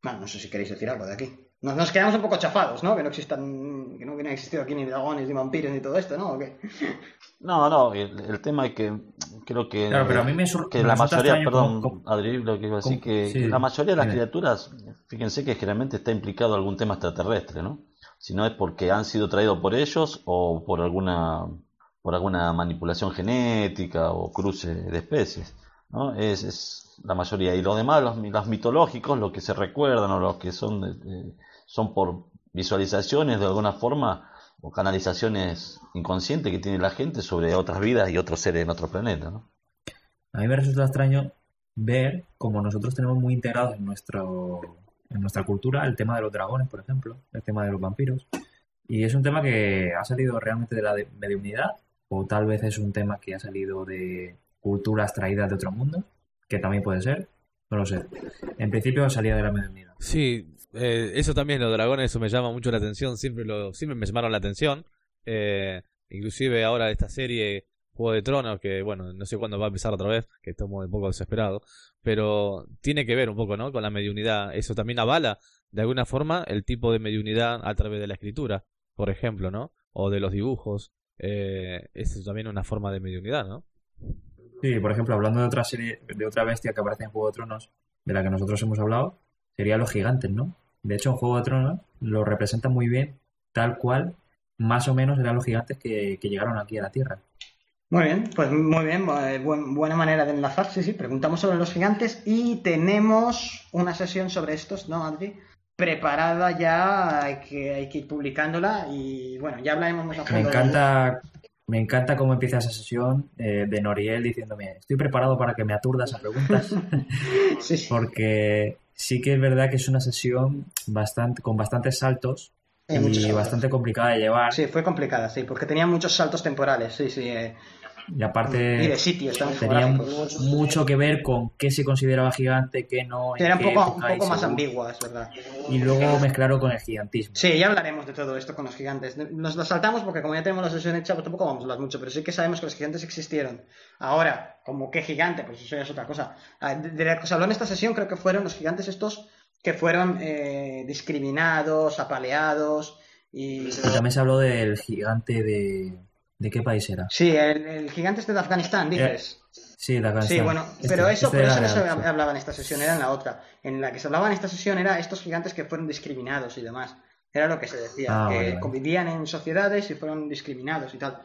Bueno, no sé si queréis decir algo de aquí. Nos, nos quedamos un poco chafados, ¿no? Que no existan, que no hubieran existido aquí ni dragones, ni vampiros, ni todo esto, ¿no? ¿O qué? No, no, el, el tema es que creo que, Claro, pero a mí me que me la mayoría, perdón, Adri, lo que iba a decir, que sí, la mayoría de las criaturas, fíjense que generalmente está implicado algún tema extraterrestre, ¿no? Si no es porque han sido traídos por ellos o por alguna, por alguna manipulación genética o cruce de especies, ¿no? Es, es la mayoría. Y los demás, los, los mitológicos, los que se recuerdan o los que son, eh, son por visualizaciones de alguna forma o canalizaciones inconscientes que tiene la gente sobre otras vidas y otros seres en otro planeta, ¿no? A mí me resulta extraño ver como nosotros tenemos muy integrados en, nuestro, en nuestra cultura el tema de los dragones, por ejemplo, el tema de los vampiros. Y es un tema que ha salido realmente de la de- mediunidad, o tal vez es un tema que ha salido de culturas traídas de otro mundo, que también puede ser, no lo sé. En principio salía de la mediunidad. Sí, eh, eso también, los dragones, eso me llama mucho la atención, siempre, lo, siempre me llamaron la atención. Eh, inclusive ahora esta serie Juego de Tronos, que bueno, no sé cuándo va a empezar otra vez, que estamos un poco desesperados, pero tiene que ver un poco, ¿no? Con la mediunidad. Eso también avala, de alguna forma, el tipo de mediunidad a través de la escritura, por ejemplo, ¿no? O de los dibujos. Eh, es también una forma de mediunidad, ¿no? Sí, por ejemplo, hablando de otra serie, de otra bestia que aparece en Juego de Tronos, de la que nosotros hemos hablado, sería los gigantes, ¿no? De hecho, en Juego de Tronos lo representa muy bien, tal cual, más o menos eran los gigantes que, que llegaron aquí a la Tierra. Muy bien, pues muy bien, buen- buena manera de enlazar, sí, sí. Preguntamos sobre los gigantes y tenemos una sesión sobre estos, ¿no, Adri? Preparada ya, hay que, hay que ir publicándola y bueno, ya hablaremos más Me encanta Me encanta cómo empieza esa sesión eh, de Noriel diciéndome, estoy preparado para que me aturdas a preguntas, [LAUGHS] Sí, sí. porque sí que es verdad que es una sesión bastante, con bastantes saltos y bastante complicada de llevar. Sí, fue complicada, sí, porque tenía muchos saltos temporales, sí, sí. eh, Y aparte y de sitios tenía mucho que ver con qué se consideraba gigante, qué no. Era un poco, un más ambigua, es verdad. Y luego mezclaron con el gigantismo. Sí, ya hablaremos de todo esto con los gigantes. Nos lo saltamos porque como ya tenemos la sesión hecha, pues tampoco vamos a hablar mucho, pero sí que sabemos que los gigantes existieron. Ahora, como qué gigante, pues eso ya es otra cosa. Ah, De lo que se habló en esta sesión creo que fueron los gigantes estos que fueron eh, discriminados, apaleados y... Y también se habló del gigante de. ¿De qué país era? Sí, el, el gigante este de Afganistán, dices. Sí, de Afganistán. Sí, bueno, Este- pero eso, este pero eso no se hablaba en esta sesión, era en la otra. En la que se hablaba en esta sesión era estos gigantes que fueron discriminados y demás. Era lo que se decía, Ah, que vale, vale. convivían en sociedades y fueron discriminados y tal.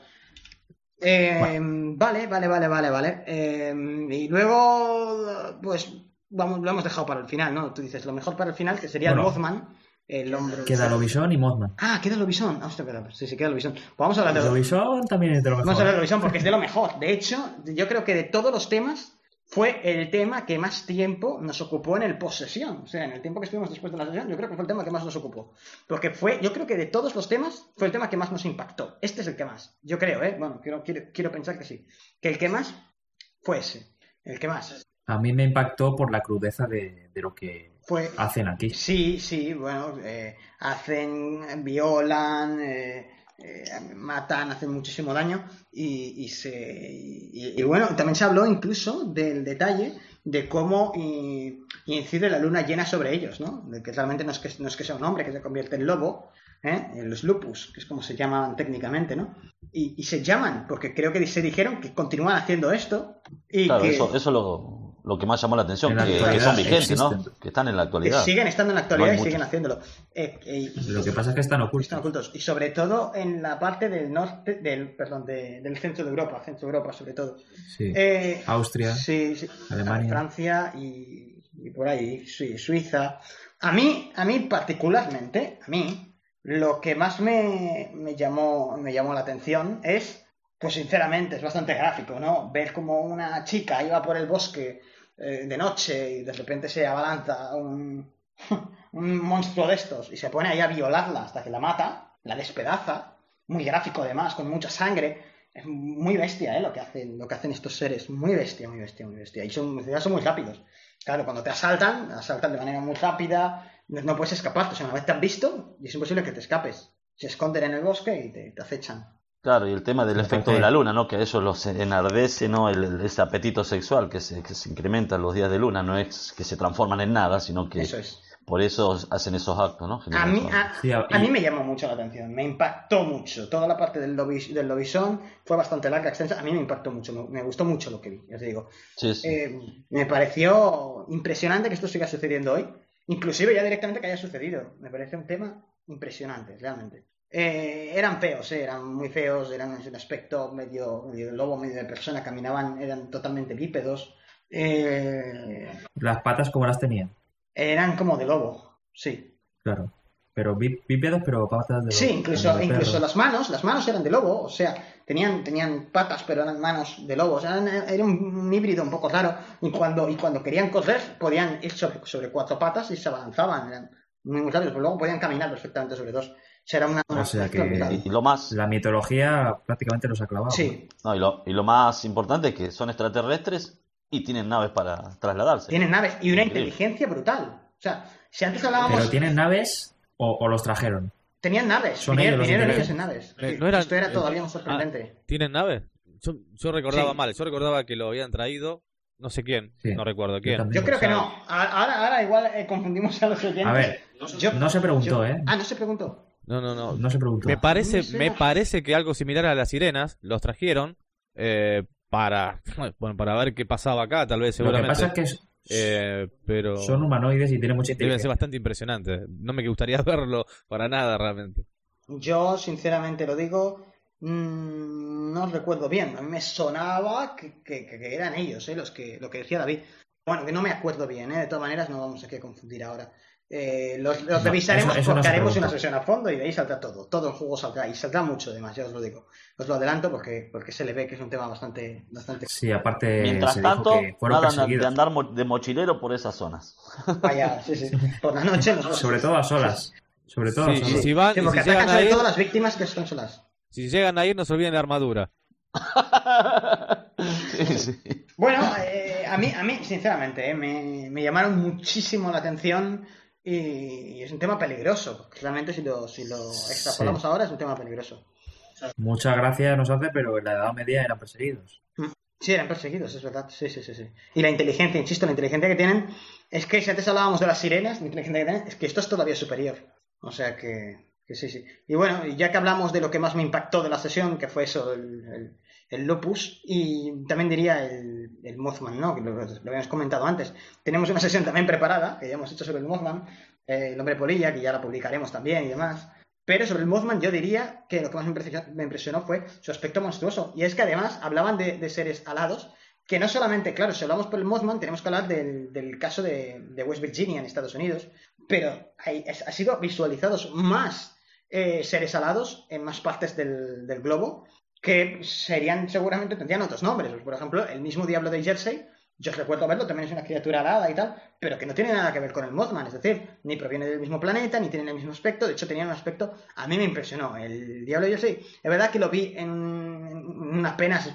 Eh, vale, vale, vale, vale, vale. Eh, y luego, pues, vamos, lo hemos dejado para el final, ¿no? Tú dices, lo mejor para el final, que sería el Bueno. Mothman, el hombre... Queda Lobisón y Mothman. Ah, queda Lobisón. Ah, hostia, espera, sí, sí, queda Lobisón. Pues vamos a hablar de Lobisón también es de lo mejor. Vamos a hablar de Eurovisión porque es de lo mejor. De hecho, yo creo que de todos los temas fue el tema que más tiempo nos ocupó en el posesión. O sea, en el tiempo que estuvimos después de la sesión, yo creo que fue el tema que más nos ocupó. Porque fue, yo creo que de todos los temas, fue el tema que más nos impactó. Este es el que más. Yo creo, ¿eh? Bueno, quiero, quiero, quiero pensar que sí. Que el que más fue ese. El que más. A mí me impactó por la crudeza de, de lo que Fue, hacen aquí. Sí, sí, bueno, eh, hacen, violan, eh, eh, matan, hacen muchísimo daño y, y se y, y bueno, también se habló incluso del detalle de cómo y- incide la luna llena sobre ellos, ¿no? De que realmente no es que, no es que sea un hombre que se convierte en lobo, ¿eh? en los lupus, que es como se llaman técnicamente, ¿no? Y, y se llaman, porque creo que se dijeron que continúan haciendo esto y Claro, que... eso, eso es lo, lo que más llamó la atención, la que, son vigentes, ¿no? Que están en la que actualidad. siguen estando en la actualidad No y siguen haciéndolo. Eh, eh, Lo que pasa es que están ocultos. están ocultos. Y sobre todo en la parte del norte, del, perdón, de- del centro de Europa, centro de Europa sobre todo. Sí. Eh, Austria. sí, sí. Alemania. Francia y, y por ahí, sí, Suiza. A mí, a mí particularmente, a mí, lo que más me, me llamó, me llamó la atención es, pues sinceramente, es bastante gráfico, ¿no? Ver como una chica iba por el bosque eh, de noche y de repente se abalanza un, [LAUGHS] un monstruo de estos y se pone ahí a violarla hasta que la mata, la despedaza, muy gráfico además, con mucha sangre. Es muy bestia, ¿eh? Lo que hacen, lo que hacen estos seres. Muy bestia, muy bestia, muy bestia. Y son, son muy rápidos. Claro, cuando te asaltan, asaltan de manera muy rápida, no, puedes escaparte. O sea, una vez te han visto, y es imposible que te escapes. Se esconden en el bosque y te acechan. Claro, y el tema del efecto de la luna, ¿no? Que a eso los enardece, ¿no? El, el- ese apetito sexual que se, que se incrementa en los días de luna, no es que se transforman en nada, sino que Eso es. por eso hacen esos actos, ¿no? A mí, a, Sí, a- a mí me llamó mucho la atención, me impactó mucho. Toda la parte del, lobis, del lobisón fue bastante larga, extensa. A mí me impactó mucho, me, me gustó mucho lo que vi, ya te digo. Sí, sí. Eh, me pareció impresionante que esto siga sucediendo hoy. Inclusive ya directamente que haya sucedido. Me parece un tema impresionante, realmente. Eh, eran feos, eh, eran muy feos, eran en un aspecto medio, medio de lobo, medio de persona, caminaban, eran totalmente bípedos. Eh, Las patas como las tenían. eran como de lobo, sí. Claro. Pero bí- bípedos, pero patas de Sí, lobo, incluso, de incluso perro. las manos, las manos eran de lobo, o sea, tenían, tenían patas, pero eran manos de lobo, o sea, eran- era un híbrido un poco raro, y cuando, y cuando querían correr, podían ir sobre, sobre cuatro patas y se abalanzaban, eran muy, muy rápidos, pero luego podían caminar perfectamente sobre dos. Era una, una O sea que-. Y, lo más, La mitología prácticamente los ha clavado. Sí, no, y lo, y lo más importante es que son extraterrestres y tienen naves para trasladarse. tienen naves y una Increíble. inteligencia brutal. O sea, si antes hablábamos, Pero tienen naves o, o los trajeron. tenían naves, Son vinieron, ellos los vinieron ellos en naves. Eh, Sí, no eran- Esto era eh, todavía más ah, sorprendente. ¿Tienen nave? Yo, yo recordaba Sí. mal, yo recordaba que lo habían traído, no sé quién, Sí. no recuerdo quién. Yo creo que no. Ahora, ahora igual eh, confundimos a los oyentes. A ver, Yo- no se preguntó, yo- ¿eh? Ah, no se preguntó. No, no, no. No se preguntó. Me parece, Me parece que algo similar a las sirenas los trajeron eh, para, [LAUGHS] bueno, para ver qué pasaba acá, tal vez Lo que seguramente. pasa es que es- Eh, pero son humanoides y tienen mucha debe ser inteligencia. bastante impresionante. No me gustaría [LAUGHS] verlo para nada realmente. Yo, sinceramente lo digo, mm, no recuerdo bien. A mí me sonaba que, que- que eran ellos, eh, los que, lo que decía David. Bueno, que no me acuerdo bien, ¿eh? de todas maneras no vamos a confundir ahora. Eh, los, los No, revisaremos eso- eso no porque se haremos una pregunta. sesión a fondo y de ahí saldrá todo. Todo el juego saldrá y saldrá mucho además, ya os lo digo. Os lo adelanto porque, porque se le ve que es un tema bastante... bastante... Sí, aparte Mientras se tanto, nada de andar mo- de mochilero por esas zonas. [LAUGHS] Vaya, sí, sí. Por la noche nosotros... Sobre todo a solas. Sobre todo a Sí, solas. y si van, Sí, porque si atacan llegan a sobre ir, todo las víctimas que son solas. si llegan a ir, no se olviden la armadura. Sí, [LAUGHS] sí. Bueno, eh, a mí, a mí sinceramente, eh, me, me llamaron muchísimo la atención y, y es un tema peligroso. porque Realmente, si lo, si lo extrapolamos ahora, es un tema peligroso. Mucha gracia nos hace, pero en la Edad Media eran perseguidos. Sí, eran perseguidos, es verdad. Sí, sí, sí, sí. Y la inteligencia, insisto, la inteligencia que tienen es que si antes hablábamos de las sirenas, la inteligencia que tienen es que esto es todavía superior. O sea que, que sí, sí. Y bueno, ya que hablamos de lo que más me impactó de la sesión, que fue eso, el, el, el Lupus, y también diría el, el Mothman, ¿no? Lo, habíamos comentado antes. Tenemos una sesión también preparada, que ya hemos hecho sobre el Mothman, eh, el hombre polilla, que ya la publicaremos también y demás. Pero sobre el Mothman yo diría que lo que más me impresionó, fue su aspecto monstruoso. Y es que además hablaban de, seres alados, que no solamente, claro, si hablamos por el Mothman, tenemos que hablar del, del caso de, West Virginia en Estados Unidos, pero ha sido visualizados más eh, seres alados en más partes del, del globo, que serían, seguramente tendrían otros nombres. Por ejemplo, el mismo Diablo de Jersey, yo os recuerdo verlo, también es una criatura alada y tal, pero que no tiene nada que ver con el Mothman, es decir, ni proviene del mismo planeta, ni tiene el mismo aspecto, de hecho tenía un aspecto, a mí me impresionó. El Diablo de Jersey, es verdad que lo vi en, en apenas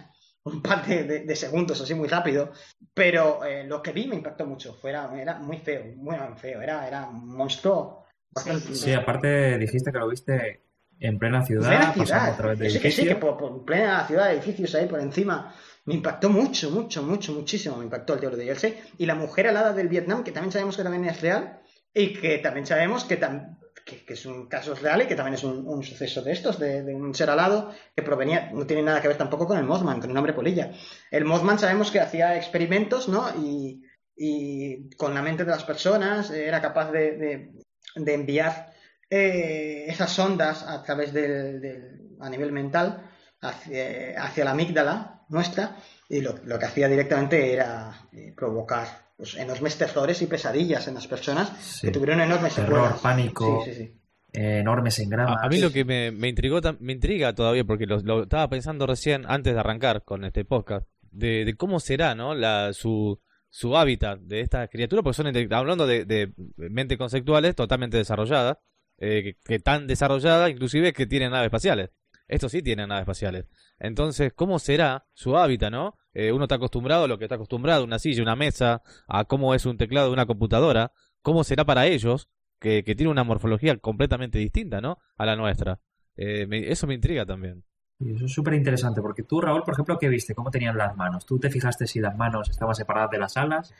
un par de, de- de segundos, así muy rápido, pero eh, lo que vi me impactó mucho, Fue- era, era muy feo, muy feo, era, era un monstruo bastante... Sí, aparte dijiste que lo viste en plena ciudad, plena ciudad. a través de Que sí, que sí, edificios. que por, por plena ciudad, edificios ahí por encima. Me impactó mucho, mucho, mucho, muchísimo. Me impactó el diablo de Jersey. Y la mujer alada del Vietnam, que también sabemos que también es real. Y que también sabemos que, tam- que, que es un caso real y que también es un, un suceso de estos, de, de un ser alado que provenía, no tiene nada que ver tampoco con el Mothman, con el hombre polilla. El Mothman sabemos que hacía experimentos, ¿no? Y, y con la mente de las personas era capaz de, de- de enviar eh, esas ondas a través del, del- a nivel mental hacia, hacia la amígdala nuestra y lo, lo que hacía directamente era eh, provocar pues, enormes terrores y pesadillas en las personas Sí. que tuvieron enormes Terror, secuelas. pánico. Sí, sí, sí. eh, enormes engramas. A, a mí lo que me, me intrigó, me intriga todavía, porque lo, lo estaba pensando recién antes de arrancar con este podcast, de, de cómo será, ¿no? La, su, su hábitat de estas criaturas, porque son, hablando de, de mente conceptuales totalmente desarrolladas, eh, que, tan desarrolladas inclusive que tienen naves espaciales. Estos sí tienen naves espaciales. Entonces, ¿cómo será su hábitat, no? Eh, uno está acostumbrado a lo que está acostumbrado, una silla, una mesa, a cómo es un teclado de una computadora. ¿Cómo será para ellos, que, que tiene una morfología completamente distinta, ¿no? A la nuestra. Eh, me- eso me intriga también. Y eso es súper interesante, porque tú, Raúl, por ejemplo, ¿qué viste? ¿Cómo tenían las manos? ¿Tú te fijaste si las manos estaban separadas de las alas?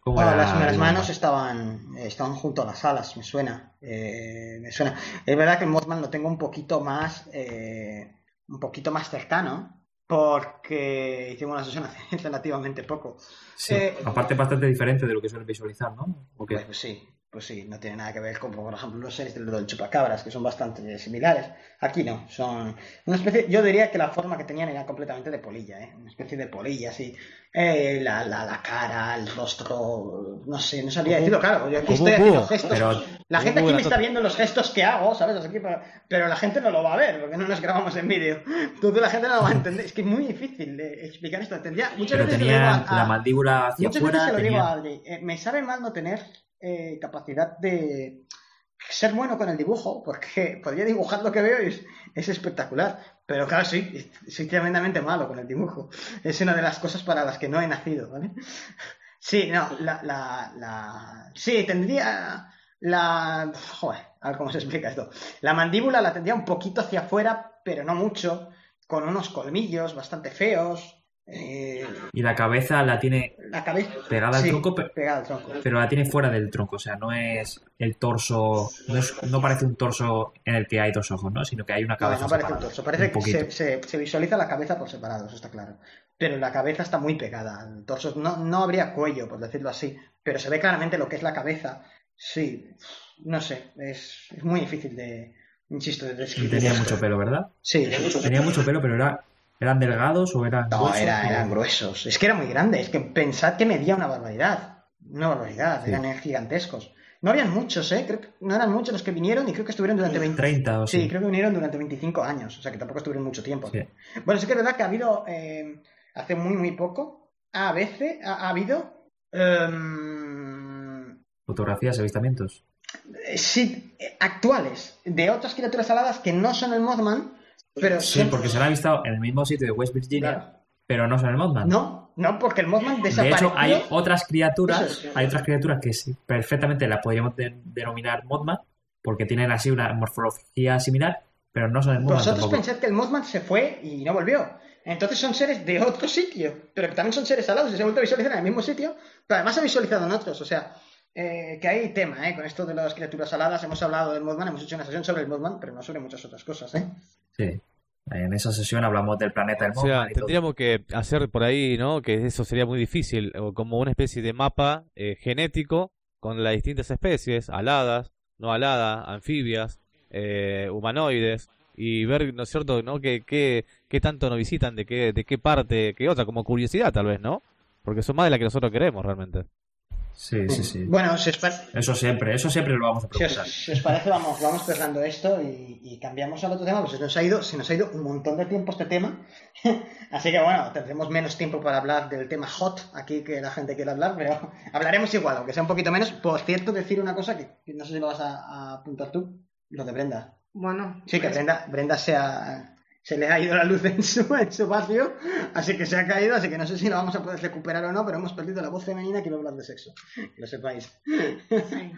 ¿Cómo Bueno, las, manos estaban, estaban junto a las alas, me suena. eh, me suena. Es verdad que el Mothman lo tengo un poquito más, eh, un poquito más cercano, porque hicimos una sesión hace [LAUGHS] relativamente poco. Sí, Eh, aparte bastante diferente de lo que suelen visualizar, ¿no? Pues sí, pues sí, no tiene nada que ver con, por ejemplo, los seres del, chupacabras, que son bastante similares. Aquí no, son una especie, yo diría que la forma que tenían era completamente de polilla, ¿eh? Una especie de polilla, así. Eh, la, la, la cara, el rostro, no sé, no sabría decirlo, claro, yo aquí estoy haciendo gestos. pero- la gente aquí me está viendo los gestos que hago, ¿sabes? Aquí, pero, pero la gente no lo va a ver, porque no nos grabamos en vídeo. Entonces la gente no lo va a entender. Es que es muy difícil de explicar esto. Tendría, muchas Pero veces se lo digo tenían a- la a- mandíbula hacia Muchas veces se lo digo a. Adri, eh, me sabe mal no tener eh, capacidad de ser bueno con el dibujo, porque [LAUGHS] podría dibujar lo que veo y es, es espectacular. Pero claro, sí, soy tremendamente malo con el dibujo. Es una de las cosas para las que no he nacido, ¿vale? [LAUGHS] Sí, no, la, la, la... Sí, tendría la... Joder, a ver cómo se explica esto. La mandíbula la tendría un poquito hacia afuera, pero no mucho, con unos colmillos bastante feos. Eh, Y la cabeza la tiene la cabeza... pegada al tronco, pe- pegada al tronco. pero la tiene fuera del tronco. O sea, no es el torso... No, es- no parece un torso en el que hay dos ojos, ¿no? Sino que hay una No, cabeza no parece un torso, parece un que se, se- se visualiza la cabeza por separado, eso está claro. Pero la cabeza está muy pegada al torso. No, no habría cuello, por decirlo así, pero se ve claramente lo que es la cabeza. Sí, no sé, es, es muy difícil de, insisto, de Y describir. tenía mucho pelo, ¿verdad? Sí, Tenía mucho pelo, pero era... ¿Eran delgados o eran no, gruesos? era- eran gruesos. Es que era muy grande, es que pensad que medía una barbaridad. Una barbaridad, Sí. eran gigantescos. No habían muchos, ¿eh? Creo que no eran muchos los que vinieron y creo que estuvieron durante 20... 30 o Sí, sí. creo que vinieron durante 25 años, o sea que tampoco estuvieron mucho tiempo. Sí. Bueno, sí que es verdad que ha habido, eh, hace muy, muy poco, a veces ha, ha habido... em, Fotografías, avistamientos. eh, sí, eh, actuales, de otras criaturas aladas que no son el Mothman, pero Sí, porque se han avistado en el mismo sitio de West Virginia, Claro. pero no son el Mothman. No, no, porque el Mothman De desapareció. hecho, hay otras criaturas, es. hay otras criaturas que sí, perfectamente las podríamos de- denominar Mothman, porque tienen así una morfología similar, pero no son el Mothman Vosotros tampoco. pensad que el Mothman se fue y no volvió. Entonces son seres de otro sitio, pero que también son seres alados y se han vuelto a visualizar en el mismo sitio, pero además se han visualizado en otros. O sea, eh, que hay tema, ¿eh? Con esto de las criaturas aladas hemos hablado del Mothman, hemos hecho una sesión sobre el Mothman, pero no sobre muchas otras cosas, ¿eh? Sí. En esa sesión hablamos del planeta del O sea, todo. tendríamos que hacer por ahí, ¿no? Que eso sería muy difícil, o como una especie de mapa eh, genético con las distintas especies, aladas, no aladas, anfibias, eh, humanoides, y ver, ¿no es cierto?, ¿no? ¿Qué, qué, qué tanto nos visitan, de qué, de qué parte, qué otra, como curiosidad tal vez, ¿no? Porque son más de la que nosotros queremos realmente. Sí, sí, sí. Bueno, si os, pa- Eso siempre, eso siempre lo vamos a si os- procurar. si os parece, vamos, vamos cerrando esto y, y cambiamos al otro tema, pues se nos, ha ido, se nos ha ido un montón de tiempo este tema. [LAUGHS] Así que bueno, tendremos menos tiempo para hablar del tema hot aquí que la gente quiere hablar, pero [LAUGHS] hablaremos igual, aunque sea un poquito menos. Por cierto, decir una cosa que, no sé si lo vas a, a apuntar tú, lo de Brenda. Bueno, Sí, que pues, Brenda, Brenda se, ha- se le ha ido la luz [LAUGHS] en su, en su vacío, así que se ha caído, así que no sé si lo vamos a poder recuperar o no, pero hemos perdido la voz femenina que iba a hablar de sexo, que lo sepáis. sí.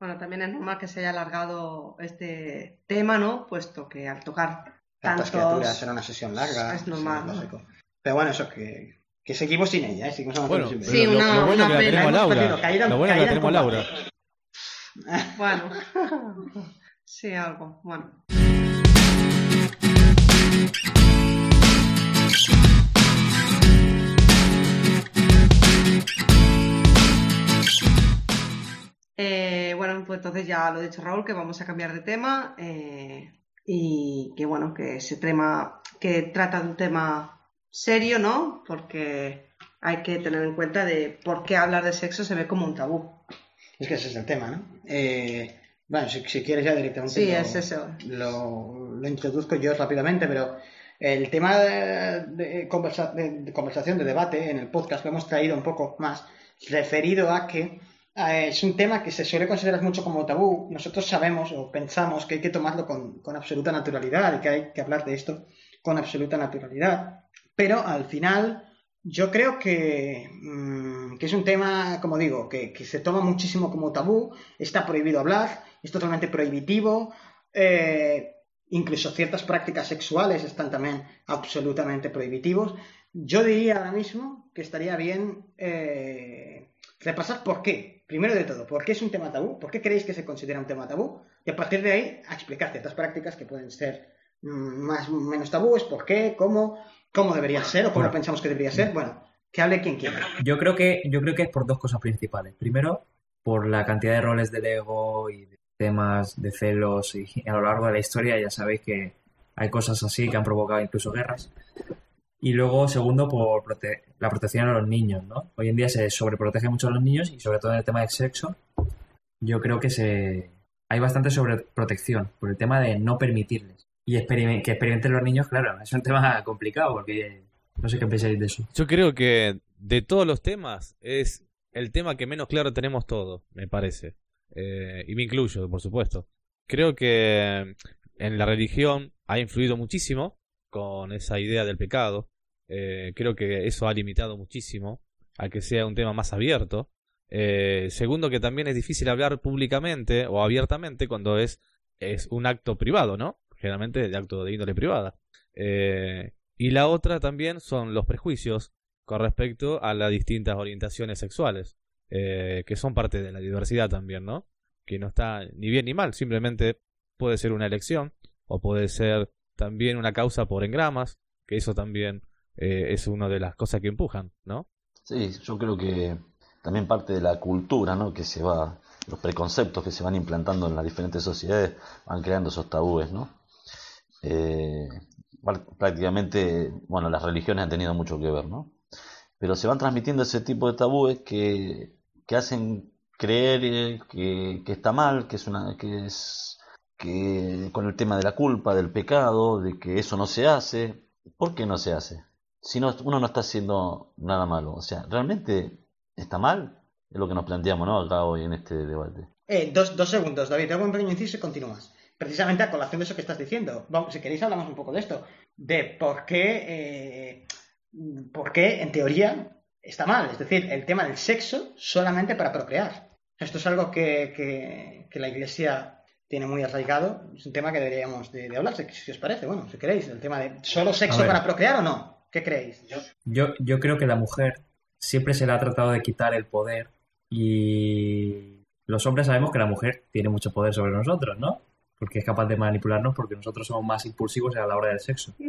Bueno, también es normal que se haya alargado este tema, ¿no? Puesto que al tocar Tantas tantos... criaturas, era una sesión larga. Es normal, ¿no? Pero bueno, eso que, que seguimos sin ella, ¿eh? seguimos Bueno, sin Sí, pero lo, una- lo bueno una que la pena. tenemos perdido, Laura. caída- Lo bueno que la tenemos. Laura. Bueno, [LAUGHS] sí, algo. Bueno. Eh, bueno, pues entonces ya lo ha dicho Raúl, que vamos a cambiar de tema eh, y que bueno, que ese tema, que trata de un tema serio, ¿no? Porque hay que tener en cuenta de por qué hablar de sexo se ve como un tabú. Es que ese es el tema, ¿no? Eh, bueno, si, si quieres ya directamente Sí, lo, es eso. Lo, lo introduzco yo rápidamente, pero el tema de, de conversa- de- de conversación, de debate en el podcast lo hemos traído un poco más referido a que es un tema que se suele considerar mucho como tabú. Nosotros sabemos o pensamos que hay que tomarlo con, absoluta naturalidad y que hay que hablar de esto con absoluta naturalidad. Pero al final yo creo que, mm, es un tema, como digo, que, que se toma muchísimo como tabú, está prohibido hablar, es totalmente prohibitivo, eh, incluso ciertas prácticas sexuales están también absolutamente prohibitivos. Yo diría ahora mismo que estaría bien eh, repasar por qué, primero de todo, por qué es un tema tabú, por qué creéis que se considera un tema tabú, y a partir de ahí a explicar ciertas prácticas que pueden ser mm, más menos tabúes, por qué, cómo, cómo debería ser o cómo Bueno. pensamos que debería ser. Bueno, que hable quien quiera. Yo creo que, yo creo que es por dos cosas principales. Primero, por la cantidad de roles del ego y de temas de celos y a lo largo de la historia ya sabéis que hay cosas así que han provocado incluso guerras. Y luego, segundo, por prote- la protección a los niños, ¿no? Hoy en día se sobreprotege mucho a los niños y sobre todo en el tema del sexo, yo creo que se hay bastante sobreprotección por el tema de no permitirles. Y que experimenten los niños, claro, es un tema [LAUGHS] complicado porque no sé qué pensáis de eso. Yo creo que de todos los temas es el tema que menos claro tenemos todos, me parece. Eh, y me incluyo, por supuesto. Creo que en la religión ha influido muchísimo con esa idea del pecado. Eh, creo que eso ha limitado muchísimo a que sea un tema más abierto. Eh, segundo, que también es difícil hablar públicamente o abiertamente cuando es, es un acto privado, ¿no? Generalmente de acto de índole privada. Eh, y la otra también son los prejuicios con respecto a las distintas orientaciones sexuales, eh, que son parte de la diversidad también, ¿no? Que no está ni bien ni mal, simplemente puede ser una elección o puede ser también una causa por engramas, que eso también eh, es una de las cosas que empujan, ¿no? Sí, yo creo que también parte de la cultura, ¿no? Que se va, los preconceptos que se van implantando en las diferentes sociedades van creando esos tabúes, ¿no? Eh, pr- prácticamente, bueno, las religiones han tenido mucho que ver, ¿no? Pero se van transmitiendo ese tipo de tabúes que, que hacen creer eh, que, que está mal, que es una, que es que con el tema de la culpa, del pecado, de que eso no se hace. ¿Por qué no se hace? Si no, uno no está haciendo nada malo. O sea, ¿realmente está mal? Es lo que nos planteamos, ¿no? Acá hoy en este debate. Eh, dos, dos segundos, David, te hago un pequeño inciso y continúas. Precisamente a colación de eso que estás diciendo. Vamos, si queréis hablamos un poco de esto. De por qué, eh, por qué, en teoría, está mal. Es decir, el tema del sexo solamente para procrear. Esto es algo que, que, que la Iglesia tiene muy arraigado. Es un tema que deberíamos de, de hablar, si, si os parece. Bueno, si queréis, el tema de solo sexo para procrear o no. ¿Qué creéis? Yo, yo creo que la mujer siempre se le ha tratado de quitar el poder y los hombres sabemos que la mujer tiene mucho poder sobre nosotros, ¿no? Porque es capaz de manipularnos porque nosotros somos más impulsivos a la hora del sexo. [LAUGHS]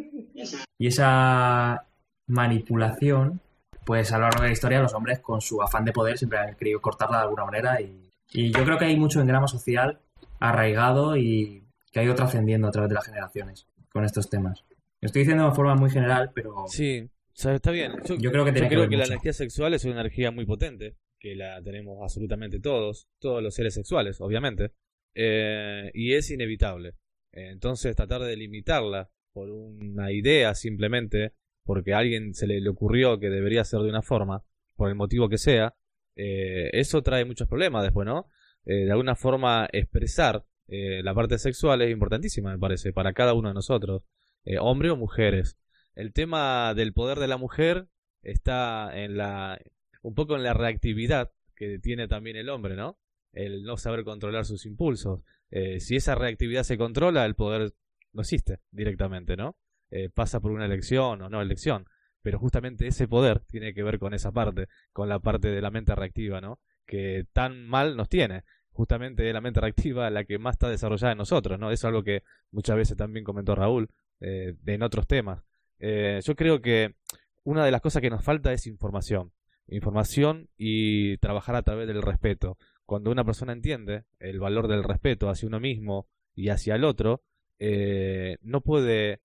Y esa manipulación, pues a lo largo de la historia los hombres con su afán de poder siempre han querido cortarla de alguna manera y, y yo creo que hay mucho engrama social arraigado y que ha ido trascendiendo a través de las generaciones con estos temas. Lo estoy diciendo de forma muy general, pero Sí, o sea, está bien. Yo, Yo creo que yo creo la energía sexual es una energía muy potente, que la tenemos absolutamente todos, todos los seres sexuales, obviamente, eh, y es inevitable. Eh, Entonces, tratar de limitarla por una idea simplemente, porque a alguien se le, le ocurrió que debería ser de una forma, por el motivo que sea, eh, eso trae muchos problemas después, ¿no? Eh, de alguna forma, expresar eh, la parte sexual es importantísima, me parece, para cada uno de nosotros, eh, hombre o mujeres. El tema del poder de la mujer está en la un poco en la reactividad que tiene también el hombre, ¿no? El no saber controlar sus impulsos. Eh, si esa reactividad se controla, el poder no existe directamente, ¿no? Eh, pasa por una elección o no elección. Pero justamente ese poder tiene que ver con esa parte, con la parte de la mente reactiva, ¿no? Que tan mal nos tiene. Justamente la mente reactiva la que más está desarrollada en nosotros, ¿no? Es algo que muchas veces también comentó Raúl eh, en otros temas. Eh, yo creo que una de las cosas que nos falta es información. Información y trabajar a través del respeto. Cuando una persona entiende el valor del respeto hacia uno mismo y hacia el otro, eh, no puede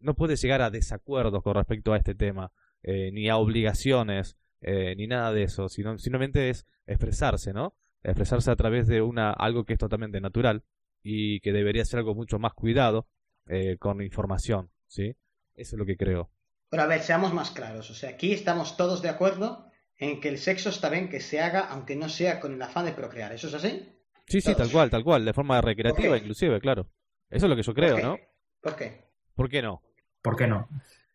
no puede llegar a desacuerdos con respecto a este tema, eh, ni a obligaciones, eh, ni nada de eso, sino simplemente es expresarse, ¿no? Expresarse a través de una algo que es totalmente natural y que debería ser algo mucho más cuidado eh, con información, ¿sí? Eso es lo que creo. Pero a ver, seamos más claros. O sea, aquí estamos todos de acuerdo en que el sexo está bien que se haga, aunque no sea con el afán de procrear. ¿Eso es así? Sí, sí, Todos. tal cual, tal cual, de forma recreativa inclusive, claro. Eso es lo que yo creo, ¿Por? ¿no? ¿Por qué? ¿Por qué no? ¿por qué no?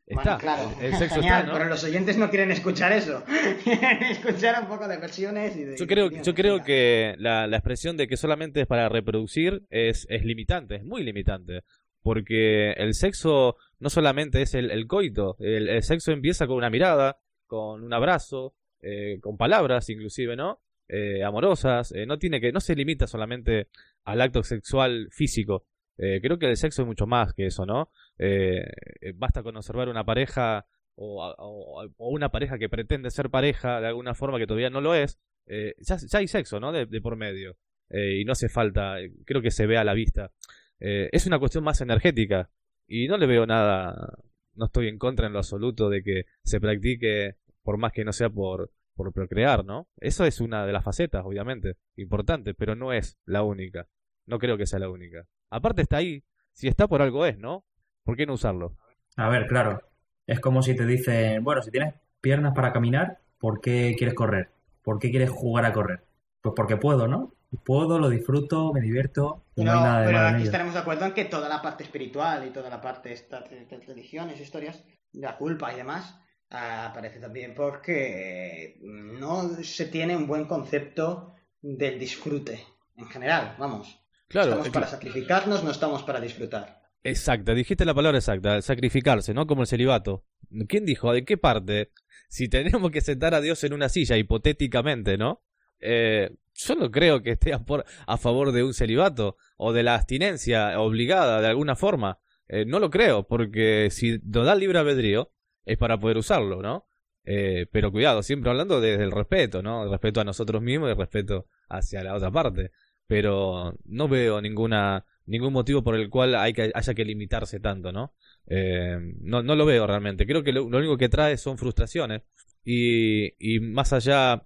Está, Bueno, claro. el sexo Genial, está, ¿no? pero los oyentes no quieren escuchar eso. [LAUGHS] Quieren escuchar un poco de versiones y de... Yo creo, yo creo que la, la expresión de que solamente es para reproducir es, es limitante, es muy limitante. Porque el sexo no solamente es el, coito, el, sexo empieza con una mirada, con un abrazo, eh, con palabras inclusive, ¿no? Eh, amorosas, eh, no tiene que, no se limita solamente al acto sexual físico. Eh, creo que el sexo es mucho más que eso, ¿no? Eh, eh, basta con observar una pareja o, una pareja que pretende ser pareja de alguna forma que todavía no lo es, ya, ya hay sexo, ¿no? De, de por medio. Y no hace falta, creo que se ve a la vista. Eh, es una cuestión más energética. Y no le veo nada, no estoy en contra en lo absoluto de que se practique, por más que no sea por, por procrear, ¿no? Eso es una de las facetas, obviamente, importante, pero no es la única. No creo que sea la única. Aparte está ahí, si está por algo es, ¿no? ¿Por qué no usarlo? A ver, claro. Es como si te dicen, bueno, si tienes piernas para caminar, ¿por qué quieres correr? ¿Por qué quieres jugar a correr? Pues porque puedo, ¿no? Puedo, lo disfruto, me divierto Pero, no hay nada de pero aquí ello. estaremos de acuerdo en que toda la parte espiritual y toda la parte esta de, de religiones, historias, la culpa y demás, aparece también porque no se tiene un buen concepto del disfrute en general, vamos. Claro, estamos es para sacrificarnos, no estamos para disfrutar. Exacta, dijiste la palabra exacta, sacrificarse, ¿no? Como el celibato. ¿Quién dijo? ¿De qué parte? Si tenemos que sentar a Dios en una silla, hipotéticamente, ¿no? Eh, yo no creo que esté a, por- a favor de un celibato o de la abstinencia obligada de alguna forma. Eh, no lo creo, porque si nos da libre albedrío, es para poder usarlo, ¿no? Eh, pero cuidado, siempre hablando desde el respeto, ¿no? El respeto a nosotros mismos y el respeto hacia la otra parte. Pero no veo ninguna ningún motivo por el cual hay que, haya que limitarse tanto, ¿no? Eh, no, no lo veo realmente. Creo que lo, lo único que trae son frustraciones. Y, y más allá,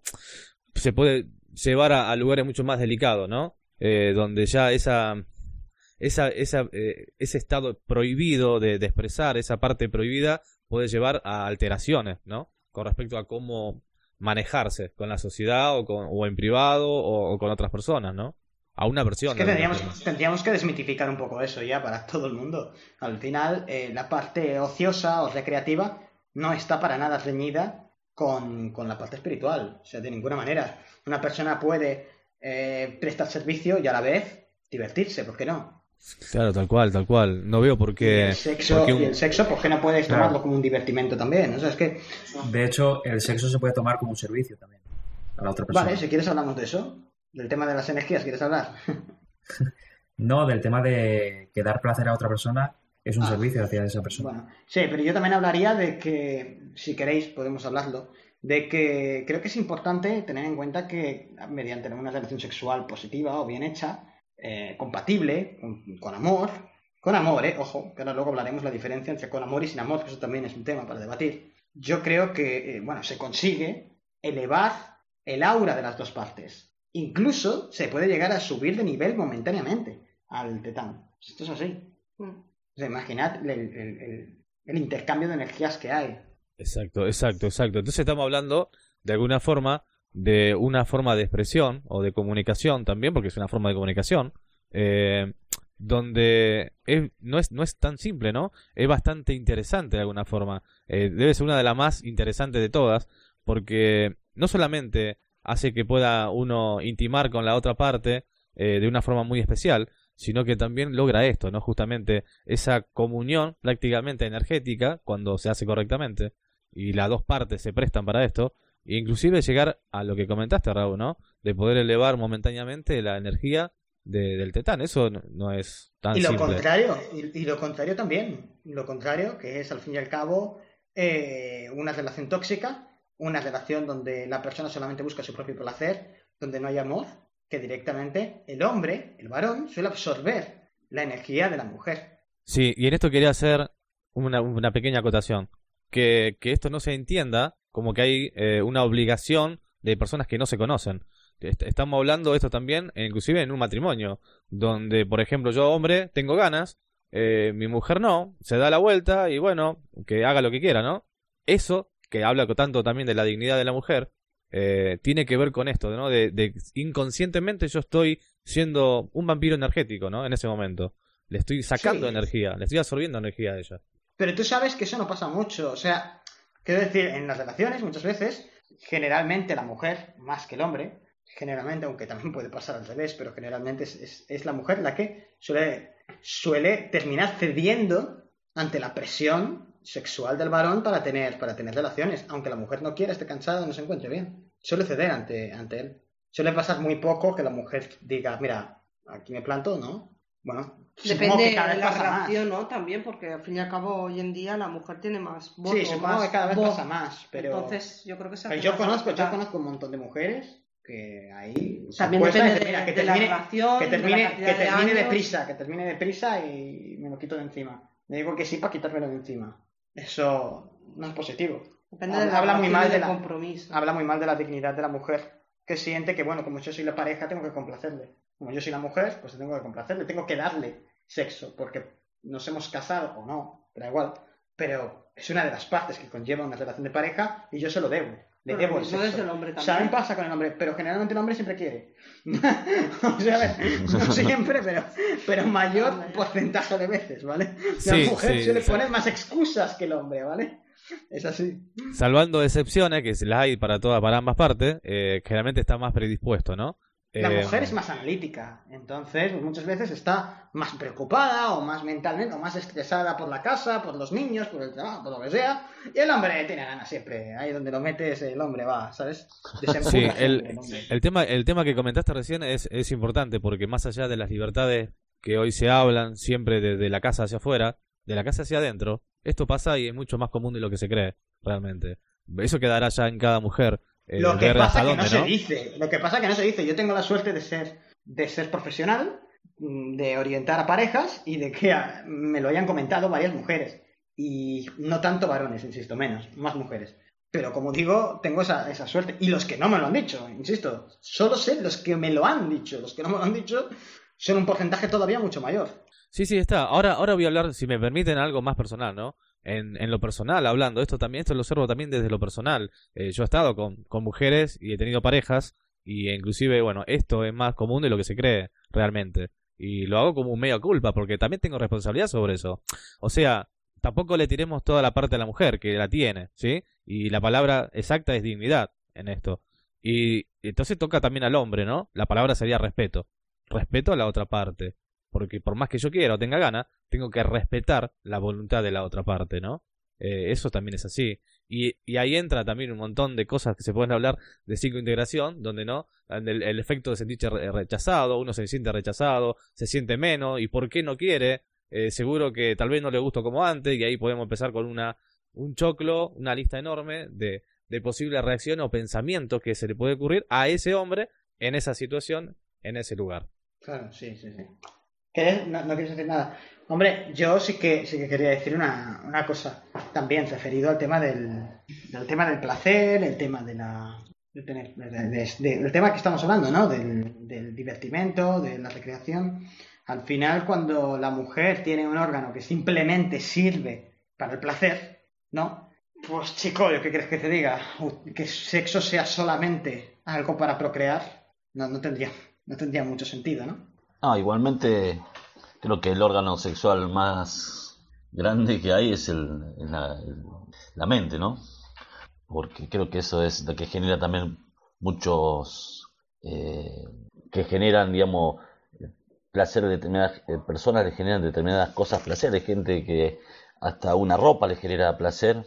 se puede, llevar a, a lugares mucho más delicados, ¿no? Eh, donde ya esa, esa, esa, eh, ese estado prohibido de, de expresar, esa parte prohibida, puede llevar a alteraciones, ¿no? Con respecto a cómo manejarse con la sociedad o, con, o en privado o, o con otras personas, ¿no? A una versión. Es que tendríamos que desmitificar un poco eso ya para todo el mundo. Al final, eh, la parte ociosa o recreativa no está para nada reñida con, con la parte espiritual. O sea, de ninguna manera. Una persona puede eh, prestar servicio y a la vez divertirse, ¿por qué no? Claro, tal cual, tal cual. No veo por Y qué. el sexo, por qué un- y el sexo, ¿por qué no puedes Claro. tomarlo como un divertimento también? O sea, es que, De hecho, el sexo se puede tomar como un servicio también a la otra persona. vale, si quieres hablamos de eso. Del tema de las energías, ¿quieres hablar? [LAUGHS] No, del tema de que dar placer a otra persona es un Ah. servicio hacia esa persona. Bueno, sí, pero yo también hablaría de que, si queréis, podemos hablarlo, de que creo que es importante tener en cuenta que mediante una relación sexual positiva o bien hecha, eh, compatible, con, con amor, con amor, eh, ojo, que ahora luego hablaremos la diferencia entre con amor y sin amor, que eso también es un tema para debatir. Yo creo que, eh, bueno, se consigue elevar el aura de las dos partes. Incluso se puede llegar a subir de nivel momentáneamente al tetán. Esto es así. Mm. Imaginad el- el intercambio de energías que hay. Exacto, exacto, exacto. Entonces estamos hablando, de alguna forma, de una forma de expresión o de comunicación también, porque es una forma de comunicación, eh, donde es- no, es, no es tan simple, ¿no? Es bastante interesante de alguna forma. Eh, debe ser una de las más interesantes de todas, porque no solamente hace que pueda uno intimar con la otra parte eh, de una forma muy especial, sino que también logra esto, ¿no? Justamente esa comunión prácticamente energética cuando se hace correctamente y las dos partes se prestan para esto, e inclusive llegar a lo que comentaste, Raúl, ¿no? De poder elevar momentáneamente la energía de- del tetán. Eso no, no es tan Y lo simple. contrario, y, y lo contrario también. Lo contrario, que es al fin y al cabo eh, una relación tóxica, una relación donde la persona solamente busca su propio placer, donde no hay amor, que directamente el hombre, el varón, suele absorber la energía de la mujer. Sí, y en esto quería hacer una, pequeña acotación. Que, que esto no se entienda como que hay eh, una obligación de personas que no se conocen. Est- Estamos hablando de esto también, eh, inclusive en un matrimonio, donde, por ejemplo, yo, hombre, tengo ganas, eh, mi mujer no, se da la vuelta y bueno, que haga lo que quiera, ¿no? Eso, que habla tanto también de la dignidad de la mujer, eh, tiene que ver con esto, ¿no? De, de inconscientemente yo estoy siendo un vampiro energético, ¿no? En ese momento. Le estoy sacando Sí. energía, le estoy absorbiendo energía a ella. Pero tú sabes que eso no pasa mucho. O sea, quiero decir, en las relaciones muchas veces, generalmente la mujer, más que el hombre, generalmente, aunque también puede pasar al revés, pero generalmente es, es- es la mujer la que suele, suele terminar cediendo ante la presión sexual del varón para tener, para tener relaciones, aunque la mujer no quiera, esté cansada, no se encuentre bien. Suele ceder ante, ante él. Suele pasar muy poco que la mujer diga, mira, aquí me planto, ¿no? Bueno, Depende de la más. relación, ¿no? También, porque al fin y al cabo hoy en día la mujer tiene más voz. Sí, supongo que cada vez pasa más, pero... Entonces, yo creo que se hace yo conozco, yo conozco un montón de mujeres que ahí También depende de, "Mira, que de la relación, que de la termine, que de termine años. deprisa, que termine deprisa y me lo quito de encima. Le digo que sí para quitármelo de encima. Eso no es positivo. Depende de la habla muy mal de la, compromiso. habla muy mal de la dignidad de la mujer que siente que bueno, como yo soy la pareja, tengo que complacerle. Como yo soy la mujer, pues tengo que complacerle, tengo que darle sexo, porque nos hemos casado o no, pero da igual. Pero es una de las partes que conlleva una relación de pareja y yo se lo debo. Le Pero debo el sexo. desde el hombre también. ¿Saben pasa con el hombre? Pero generalmente el hombre siempre quiere. [LAUGHS] o sea, a ver, no [LAUGHS] siempre, pero, pero mayor porcentaje de veces, ¿vale? La Sí, mujer sí, suele sí. poner más excusas que el hombre, ¿vale? Es así. Salvando excepciones, que las hay para todas, para ambas partes, eh, generalmente está más predispuesto, ¿no? La Eh, mujer es más analítica, entonces pues, muchas veces está más preocupada o más mentalmente o más estresada por la casa, por los niños, por el trabajo, por lo que sea. Y el hombre tiene ganas siempre. Ahí donde lo metes, el hombre va, ¿sabes? [LAUGHS] Sí, el, tema, el tema que comentaste recién es, es importante porque más allá de las libertades que hoy se hablan siempre desde la casa hacia afuera, de la casa hacia adentro, esto pasa y es mucho más común de lo que se cree, realmente. Eso quedará ya en cada mujer. Eh, Lo que ver pasa que no se dice. Lo que pasa que no se dice. Yo tengo la suerte de ser, de ser profesional, mm, de orientar a parejas y de que me lo hayan comentado varias mujeres. Y no tanto varones, insisto, menos, más mujeres. Pero como digo, tengo esa, esa suerte. Y los que no me lo han dicho, insisto, solo sé los que me lo han dicho. Los que no me lo han dicho son un porcentaje todavía mucho mayor. Sí, sí, está. Ahora, ahora voy a hablar, si me permiten, algo más personal, ¿no? En, en lo personal, hablando, esto también, esto lo observo también desde lo personal. Eh, yo he estado con, con mujeres y he tenido parejas y inclusive, bueno, esto es más común de lo que se cree realmente. Y lo hago como un medio culpa porque también tengo responsabilidad sobre eso. O sea, tampoco le tiremos toda la parte a la mujer que la tiene, ¿sí? Y la palabra exacta es dignidad en esto. Y entonces toca también al hombre, ¿no? La palabra sería respeto. Respeto a la otra parte porque por más que yo quiera o tenga gana, tengo que respetar la voluntad de la otra parte, ¿no? Eh, eso también es así. Y, y, ahí entra también un montón de cosas que se pueden hablar de psicointegración, donde no, el, el efecto de sentirse rechazado, uno se siente rechazado, se siente menos, y por qué no quiere, eh, seguro que tal vez no le gustó como antes, y ahí podemos empezar con una, un choclo, una lista enorme de, de posibles reacciones o pensamientos que se le puede ocurrir a ese hombre en esa situación, en ese lugar. Claro, sí, sí, sí. No, quieres decir nada. Hombre, yo sí que sí que quería decir una, una cosa también referido al tema del, del tema del placer, el tema de la tema que estamos hablando, ¿no? Del, del divertimento, de la recreación. Al final, cuando la mujer tiene un órgano que simplemente sirve para el placer, ¿no? Pues chico, ¿yo qué crees que te diga? Que sexo sea solamente algo para procrear, no, no tendría, no tendría mucho sentido, ¿no? Ah, igualmente creo que el órgano sexual más grande que hay es el, la, mente, ¿no? Porque creo que eso es lo que genera también muchos, eh, que generan, digamos, placer de determinadas eh, personas, le generan determinadas cosas placer, hay gente que hasta una ropa le genera placer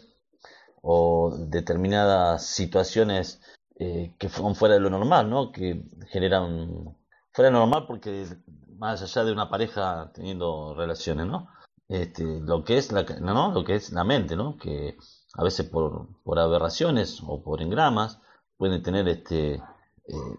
o determinadas situaciones eh, que son fuera de lo normal, ¿no? Que generan fuera normal porque más allá de una pareja teniendo relaciones, ¿no? Este, lo que es la, ¿no? Lo que es la mente, ¿no? Que a veces por, por aberraciones o por engramas pueden tener este eh,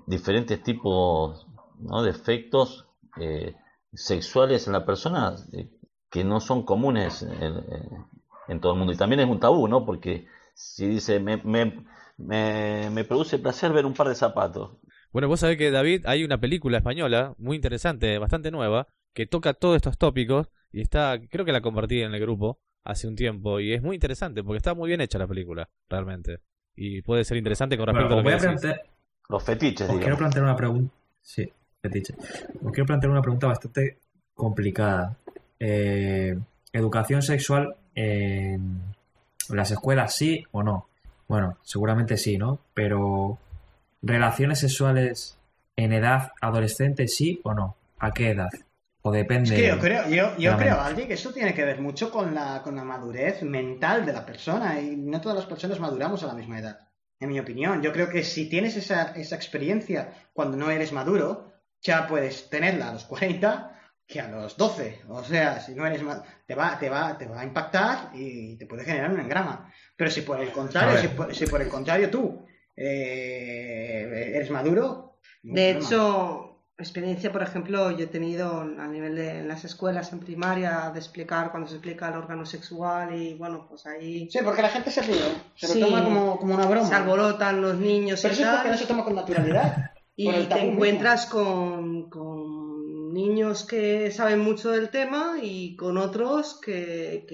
diferentes tipos de efectos eh, sexuales en la persona eh, que no son comunes en, todo el mundo y también es un tabú, ¿no? Porque si dice me, me, me produce placer ver un par de zapatos bueno, vos sabés que David, hay una película española muy interesante, bastante nueva, que toca todos estos tópicos y está, creo que la compartí en el grupo hace un tiempo y es muy interesante porque está muy bien hecha la película, realmente. Y puede ser interesante con respecto a lo que Los fetiches, Os quiero plantear una pregunta. Sí, fetiches. Os quiero plantear una pregunta bastante complicada. Eh, ¿Educación sexual en las escuelas sí o no? Bueno, seguramente sí, ¿no? Pero ¿Relaciones sexuales en edad adolescente, sí o no? ¿A qué edad? ¿O depende? Es que yo creo, yo, yo creo Aldi, que eso tiene que ver mucho con la, con la madurez mental de la persona y no todas las personas maduramos a la misma edad, en mi opinión. Yo creo que si tienes esa, esa experiencia cuando no eres maduro, ya puedes tenerla a los 40 que a los 12. O sea, si no eres te va, te va, te va a impactar y te puede generar un engrama. Pero si por el contrario, si por, si por el contrario tú eh, eres maduro. De hecho, experiencia, por ejemplo, yo he tenido a nivel de en las escuelas en primaria de explicar cuando se explica el órgano sexual y bueno, pues ahí. Sí, porque la gente se ríe, se lo toma como, como, una broma. Se alborotan los niños. Pero eso es porque no se toma con naturalidad. [LAUGHS] y te encuentras con, con niños que saben mucho del tema y con otros que,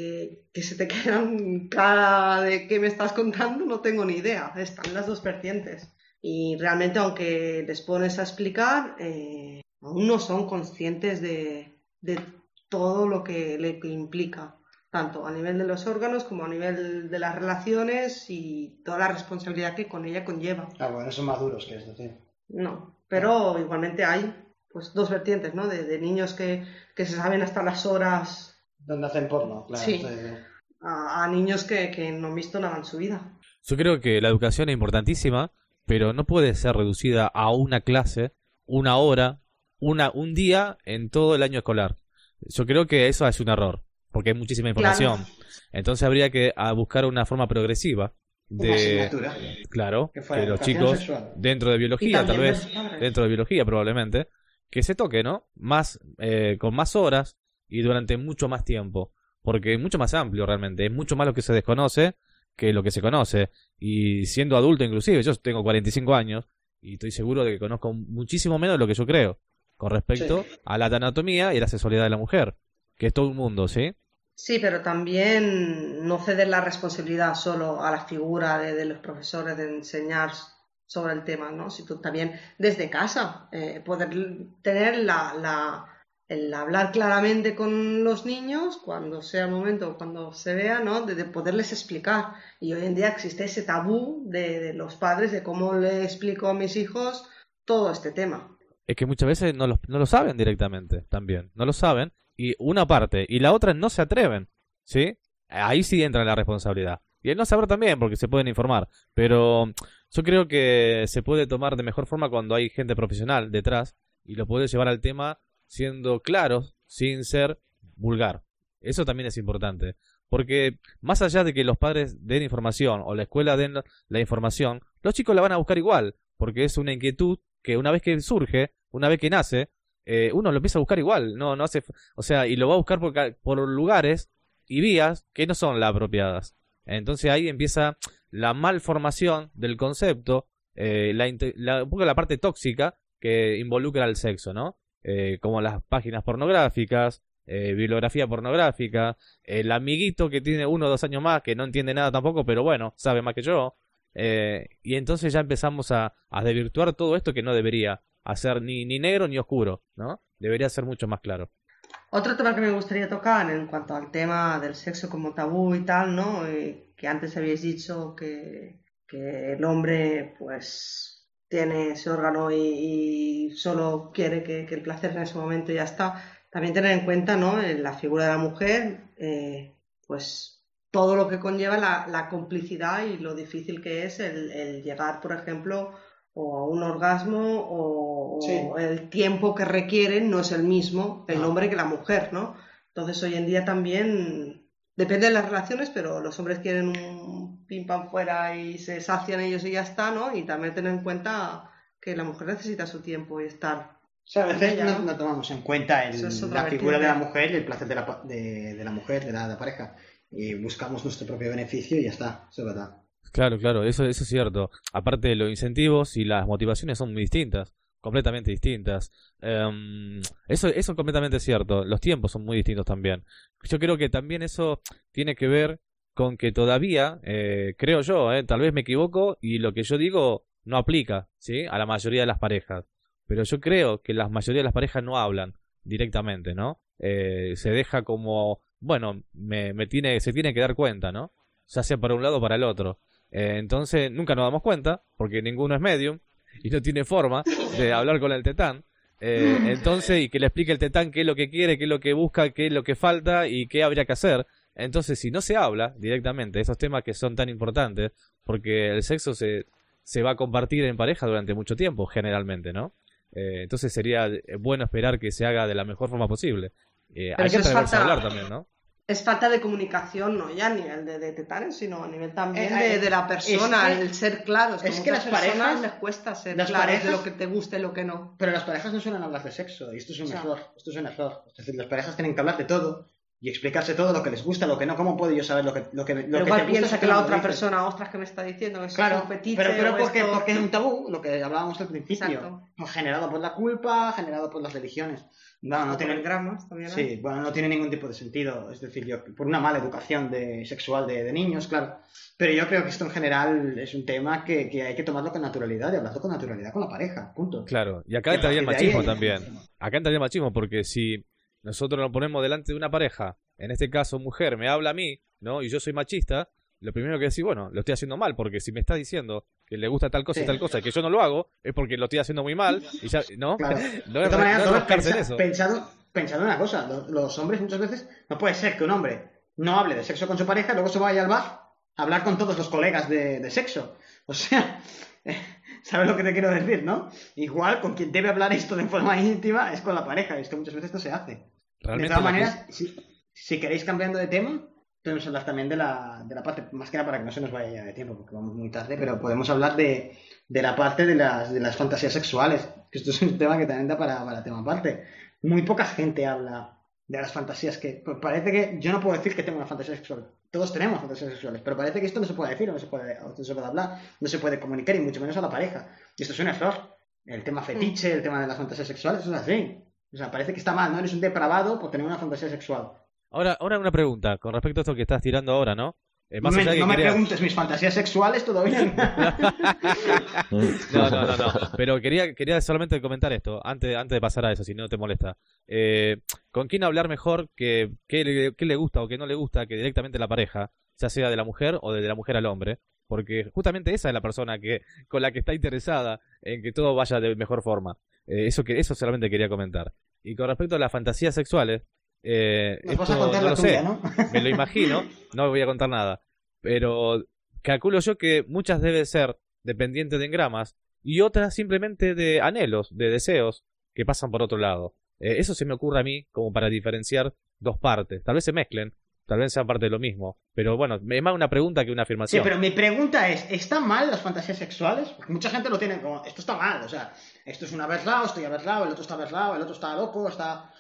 que, se te quedan cara de qué me estás contando, no tengo ni idea. Están las dos vertientes. Y realmente, aunque les pones a explicar, eh, aún no son conscientes de, de todo lo que, le, implica, tanto a nivel de los órganos como a nivel de las relaciones y toda la responsabilidad que con ella conlleva. Ah, bueno, son maduros, quieres decir. No, pero igualmente hay pues dos vertientes, ¿no? De, niños que, se saben hasta las horas. Donde hacen porno, claro. Sí. A, niños que, no han visto nada en su vida. Yo creo que la educación es importantísima, pero no puede ser reducida a una clase, una hora, una, un día en todo el año escolar. Yo creo que eso es un error, porque hay muchísima información. Entonces habría que buscar una forma progresiva de claro que, los chicos dentro de biología tal vez dentro de biología probablemente que se toque, ¿no? Más, eh, con más horas y durante mucho más tiempo. Porque es mucho más amplio realmente. Es mucho más lo que se desconoce que lo que se conoce. Y siendo adulto inclusive, yo tengo 45 años y estoy seguro de que conozco muchísimo menos de lo que yo creo con respecto a la anatomía y la sexualidad de la mujer, que es todo un mundo, ¿sí? Sí, pero también no ceder la responsabilidad solo a la figura de, los profesores de enseñar sobre el tema, ¿no? Si tú también desde casa eh, poder tener la, el hablar claramente con los niños cuando sea el momento, cuando se vea, ¿no? De, poderles explicar. Y hoy en día existe ese tabú de, los padres de cómo le explico a mis hijos todo este tema. Es que muchas veces no lo, no lo saben directamente también, no lo saben. Y una parte, y la otra no se atreven, ¿sí? Ahí sí entra la responsabilidad. Y él no sabrá también porque se pueden informar. Pero yo creo que se puede tomar de mejor forma cuando hay gente profesional detrás y lo puede llevar al tema siendo claros sin ser vulgar. Eso también es importante. Porque más allá de que los padres den información o la escuela den la información, los chicos la van a buscar igual. Porque es una inquietud que una vez que surge, una vez que nace, eh, uno lo empieza a buscar igual. No, no hace, o sea, y lo va a buscar por, por lugares y vías que no son las apropiadas. Entonces ahí empieza la malformación del concepto, eh, la, un poco la parte tóxica que involucra al sexo, ¿no? Eh, como las páginas pornográficas, eh, bibliografía pornográfica, el amiguito que tiene uno o dos años más, que no entiende nada tampoco, pero bueno, sabe más que yo. Eh, y entonces ya empezamos a, a, desvirtuar todo esto que no debería hacer ni, ni negro ni oscuro, ¿no? Debería ser mucho más claro. Otro tema que me gustaría tocar en cuanto al tema del sexo como tabú y tal, ¿no? que antes habéis dicho que, el hombre, pues, tiene ese órgano y, solo quiere que, el placer en ese momento ya está. También tener en cuenta, ¿no? En la figura de la mujer, eh, pues todo lo que conlleva la, complicidad y lo difícil que es el, llegar, por ejemplo, o a un orgasmo o, el tiempo que requieren no es el mismo el hombre que la mujer, ¿no? Entonces hoy en día también depende de las relaciones, pero los hombres quieren un pim pam fuera y se sacian ellos y ya está, ¿no? Y también tener en cuenta que la mujer necesita su tiempo y estar. O sea, a veces no, tomamos en cuenta la figura de la mujer y el placer de la, de, la mujer, de la, pareja. Y buscamos nuestro propio beneficio y ya está, eso es verdad. Claro, claro, eso, eso es cierto. Aparte, los incentivos y las motivaciones son muy distintas completamente distintas. Em, eso, eso es completamente cierto. Los tiempos son muy distintos también. Yo creo que también eso tiene que ver con que todavía, eh, creo yo, eh, tal vez me equivoco y lo que yo digo no aplica, ¿sí? A la mayoría de las parejas. Pero yo creo que la mayoría de las parejas no hablan directamente, ¿no? Eh, se deja como, bueno, me, me, tiene, se tiene que dar cuenta, ¿no? Ya sea para un lado o para el otro. Entonces nunca nos damos cuenta, porque ninguno es medium, y no tiene forma de [LAUGHS] hablar con el tetán. Eh, entonces, y que le explique el tetán qué es lo que quiere, qué es lo que busca, qué es lo que falta y qué habría que hacer. Entonces, si no se habla directamente de esos temas que son tan importantes, porque el sexo se, se va a compartir en pareja durante mucho tiempo, generalmente, ¿no? Eh, entonces sería bueno esperar que se haga de la mejor forma posible. Eh, hay que atreverse a hablar también, ¿no? Es falta de comunicación, no ya a nivel de, de tetanes, sino a nivel también eh, de, la persona, el ser claros. Es que las parejas les cuesta ser claros de lo que te gusta y lo que no. Pero las parejas no suelen hablar de sexo, y esto es un error. Esto es un error. Es decir, las parejas tienen que hablar de todo y explicarse todo lo que les gusta, lo que no. ¿Cómo puedo yo saber lo que, lo que, lo pero igual piensa que la otra persona, ostras, que me está diciendo que claro, es un Pero, pero porque, porque es un tabú, lo que hablábamos al principio. Generado por la culpa, generado por las religiones. No, no tiene gramas también. Sí, bueno, no tiene ningún tipo de sentido. Es decir, yo, por una mala educación de, sexual de, niños, claro. Pero yo creo que esto en general es un tema que, hay que tomarlo con naturalidad y hablarlo con naturalidad con la pareja, punto. Claro, y acá entraría el machismo también. Acá entraría el machismo porque si nosotros nos ponemos delante de una pareja, en este caso mujer, me habla a mí, ¿no? Y yo soy machista, lo primero que decir, bueno, lo estoy haciendo mal, porque si me está diciendo que le gusta tal cosa y tal cosa y que yo no lo hago, es porque lo estoy haciendo muy mal y ya, ¿no? Claro. [LAUGHS] no, de todas eso. Pensado, pensado una cosa, los, hombres muchas veces, no puede ser que un hombre no hable de sexo con su pareja luego se vaya al bar a hablar con todos los colegas de, sexo. O sea, [LAUGHS] ¿sabes lo que te quiero decir, no? Igual con quien debe hablar esto de forma íntima es con la pareja, y es que muchas veces esto se hace. De todas maneras, si, si queréis cambiando de tema, podemos hablar también de la, de la parte, más que nada para que no se nos vaya de tiempo, porque vamos muy tarde, pero podemos hablar de, de la parte de las, de las fantasías sexuales, que esto es un tema que también da para, para tema aparte. Muy poca gente habla de las fantasías que... Pues parece que yo no puedo decir que tengo una fantasía sexual Todos tenemos fantasías sexuales, pero parece que esto no se puede decir, no se puede, no se puede hablar, no se puede comunicar y mucho menos a la pareja. Y esto es un error. El tema fetiche, el tema de las fantasías sexuales, eso es así. O sea, parece que está mal, ¿no? Eres un depravado por tener una fantasía sexual. Ahora, ahora una pregunta con respecto a esto que estás tirando ahora, ¿no? Eh, No más me, que quería- preguntes mis fantasías sexuales, bien. [LAUGHS] No, no, no, no. Pero quería, quería solamente comentar esto, antes, antes de pasar a eso, si no te molesta. Eh, ¿Con quién hablar mejor que qué le, qué le gusta o qué no le gusta que directamente la pareja, ya sea de la mujer o de la mujer al hombre? Porque justamente esa es la persona que con la que está interesada en que todo vaya de mejor forma. Eh, eso que eso solamente quería comentar. Y con respecto a las fantasías sexuales, eh, Nos vas a esto contar no la lo tuya, sé. ¿no? [LAUGHS] Me lo imagino, no voy a contar nada. Pero calculo yo que muchas deben ser dependientes de engramas y otras simplemente de anhelos, de deseos que pasan por otro lado. Eh, eso se me ocurre a mí como para diferenciar dos partes. Tal vez se mezclen, tal vez sean parte de lo mismo. Pero bueno, es más una pregunta que una Sí, afirmación. pero mi pregunta es, ¿están mal las fantasías sexuales? Porque mucha gente lo tiene como, esto está mal, o sea, esto es un aberrado, estoy aberrado, el otro está aberrado, el otro está loco, está...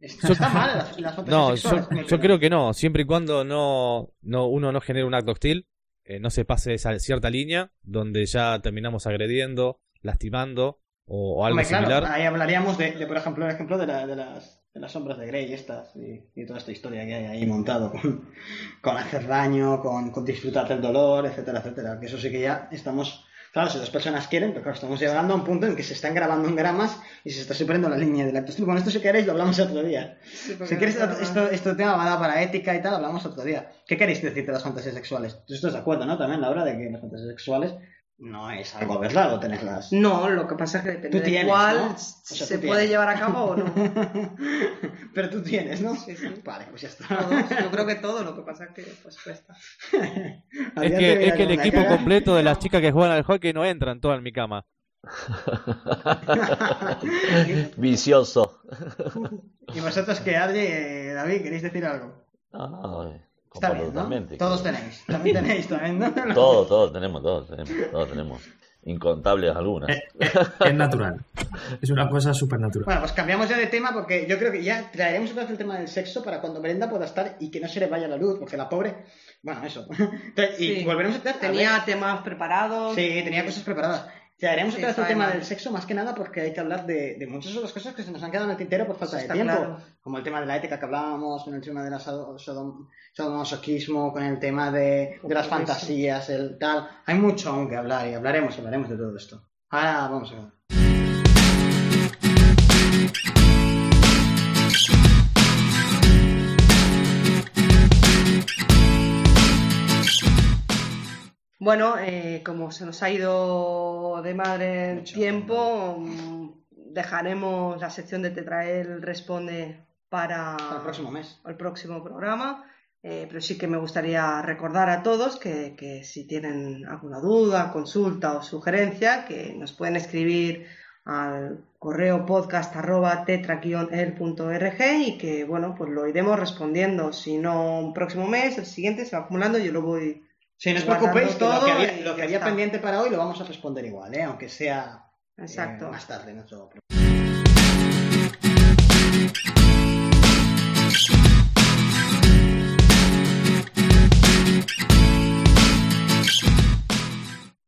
Está, Yo- está mal las, las [LAUGHS] fantasías No, yo, sexuales. yo pregunta. creo que no, siempre y cuando no, no uno no genere un acto hostil, eh, no se pase esa cierta línea donde ya terminamos agrediendo, lastimando o, o algo Hombre, claro, similar. ahí hablaríamos de, de, por ejemplo, el ejemplo de, la- de las, de las sombras de Grey estas y, y toda esta historia que hay ahí montado con, [LAUGHS] con hacer daño, con, con disfrutar del dolor, etcétera, etcétera. Que eso sí que ya estamos... Claro, si dos personas quieren, pero claro, estamos llegando a un punto en que se están grabando en gramas y se está superando la línea del acto. Bueno, esto si queréis lo hablamos otro día. Sí, Si quieres, no- esto, esto tema va a dar para ética y tal, hablamos otro día. ¿Qué queréis decir de las fantasías sexuales? Tú estás de acuerdo, ¿no? También, Laura, de que las fantasías sexuales no es algo verdad tenerlas. No, lo que pasa es que depende Tú de tienes, cuál ¿no? O sea, se puede tienes. llevar a cabo o no. [LAUGHS] Pero tú tienes, ¿no? Sí, sí. Vale, pues ya está. Todos, yo creo que [LAUGHS] todo, lo que pasa es que pues cuesta. Es que, es que el equipo completo de las chicas que juegan al hockey no entran todas en mi cama. [LAUGHS] Vicioso. ¿Y vosotros qué, Adri, eh, David, queréis decir algo? Ay, Está comparto bien, ¿no? totalmente. Todos tenéis. También tenéis, también, ¿no? [LAUGHS] Todos, todos tenemos, todos tenemos, todos tenemos. Incontables algunas. Eh, eh, es natural. Es una cosa súper natural. Bueno, pues cambiamos ya de tema porque yo creo que ya traeremos otra vez el tema del sexo para cuando Brenda pueda estar y que no se le vaya la luz, porque la pobre... Bueno, eso. [LAUGHS] Entonces, y Sí. volveremos a Tenía temas preparados. Sí, tenía cosas preparadas. Traeremos otra vez el tema del sexo, más que nada porque hay que hablar de, de muchas otras cosas que se nos han quedado en el tintero por falta de tiempo. claro. Como el tema de la ética que hablábamos, con el tema del sadomasoquismo, con el tema de, de las fantasías, el tal. Hay mucho aún que hablar y hablaremos, hablaremos de todo esto. Ahora vamos a ver. Bueno, eh, como se nos ha ido de madre el Mucho. tiempo, mm, dejaremos la sección de Tetrael Responde para, el próximo mes. el próximo programa. Eh, pero sí que me gustaría recordar a todos que, que si tienen alguna duda, consulta o sugerencia, que nos pueden escribir al correo podcast arroba tetra-el.org y que bueno, pues lo iremos respondiendo. Si no un próximo mes, el siguiente se va acumulando, yo lo voy Sí, no os preocupéis, que lo todo que había, y lo que había pendiente para hoy lo vamos a responder igual, ¿eh? aunque sea eh, Exacto. más tarde.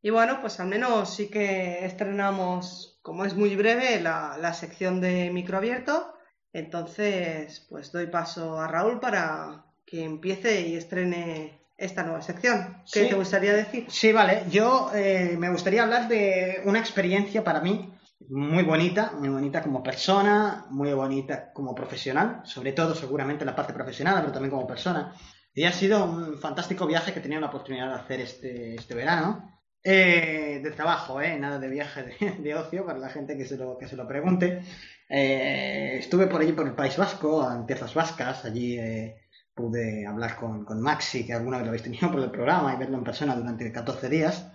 Y bueno, pues al menos sí que estrenamos, como es muy breve, la, la sección de microabierto. Entonces, pues doy paso a Raúl para que empiece y estrene esta nueva sección. ¿Qué Sí. te gustaría decir? Sí, vale. Yo eh, me gustaría hablar de una experiencia para mí muy bonita, muy bonita como persona, muy bonita como profesional, sobre todo seguramente la parte profesional, pero también como persona. Y ha sido un fantástico viaje que he tenido la oportunidad de hacer este, este verano. Eh, de trabajo, ¿eh? Nada de viaje de, de ocio para la gente que se lo, que se lo pregunte. Eh, estuve por allí por el País Vasco, en tierras vascas, allí eh, pude hablar con, con Maxi, que alguna vez lo habéis tenido [LAUGHS] por el programa, y verlo en persona durante 14 días.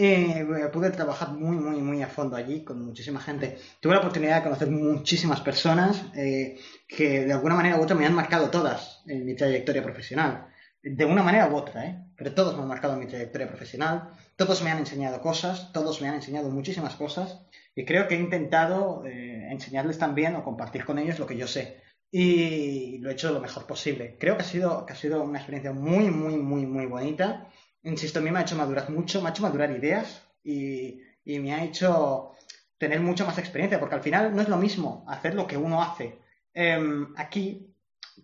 Eh, pude trabajar muy, muy, muy a fondo allí con muchísima gente. Tuve la oportunidad de conocer muchísimas personas eh, que de alguna manera u otra me han marcado todas en mi trayectoria profesional. De una manera u otra, ¿eh? Pero todos me han marcado en mi trayectoria profesional. Todos me han enseñado cosas, todos me han enseñado muchísimas cosas. Y creo que he intentado eh, enseñarles también o compartir con ellos lo que yo sé. Y lo he hecho lo mejor posible. Creo que ha sido, que ha sido una experiencia muy, muy, muy, muy bonita. Insisto, a mí me ha hecho madurar mucho, me ha hecho madurar ideas y, y me ha hecho tener mucha más experiencia, porque al final no es lo mismo hacer lo que uno hace em, aquí,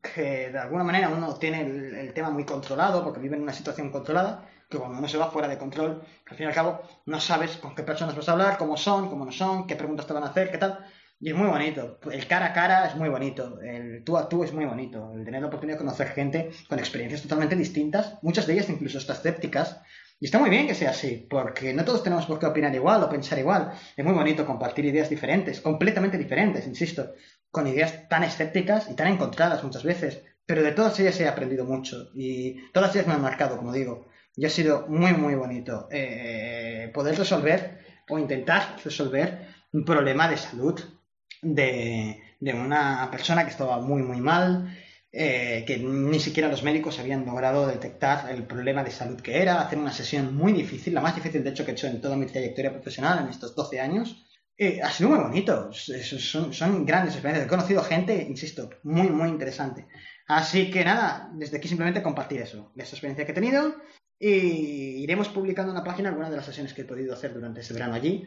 que de alguna manera uno tiene el, tema muy controlado, porque vive en una situación controlada, que cuando uno se va fuera de control, al fin y al cabo no sabes con qué personas vas a hablar, cómo son, cómo no son, qué preguntas te van a hacer, qué tal. Y es muy bonito. El cara a cara es muy bonito. El tú a tú es muy bonito. El tener la oportunidad de conocer gente con experiencias totalmente distintas, muchas de ellas incluso hasta escépticas. Y está muy bien que sea así, porque no todos tenemos por qué opinar igual o pensar igual. Es muy bonito compartir ideas diferentes, completamente diferentes, insisto, con ideas tan escépticas y tan encontradas muchas veces. Pero de todas ellas he aprendido mucho y todas ellas me han marcado, como digo. Y ha sido muy, muy bonito eh, poder resolver o intentar resolver un problema de salud de, una persona que estaba muy, muy mal, eh, que ni siquiera los médicos habían logrado detectar el problema de salud que era, hacer una sesión muy difícil, la más difícil de hecho que he hecho en toda mi trayectoria profesional en estos 12 años. Eh, ha sido muy bonito, son, son grandes experiencias. He conocido gente, insisto, muy, muy interesante. Así que nada, desde aquí simplemente compartir eso, esa experiencia que he tenido y iremos publicando en la página algunas de las sesiones que he podido hacer durante este verano allí.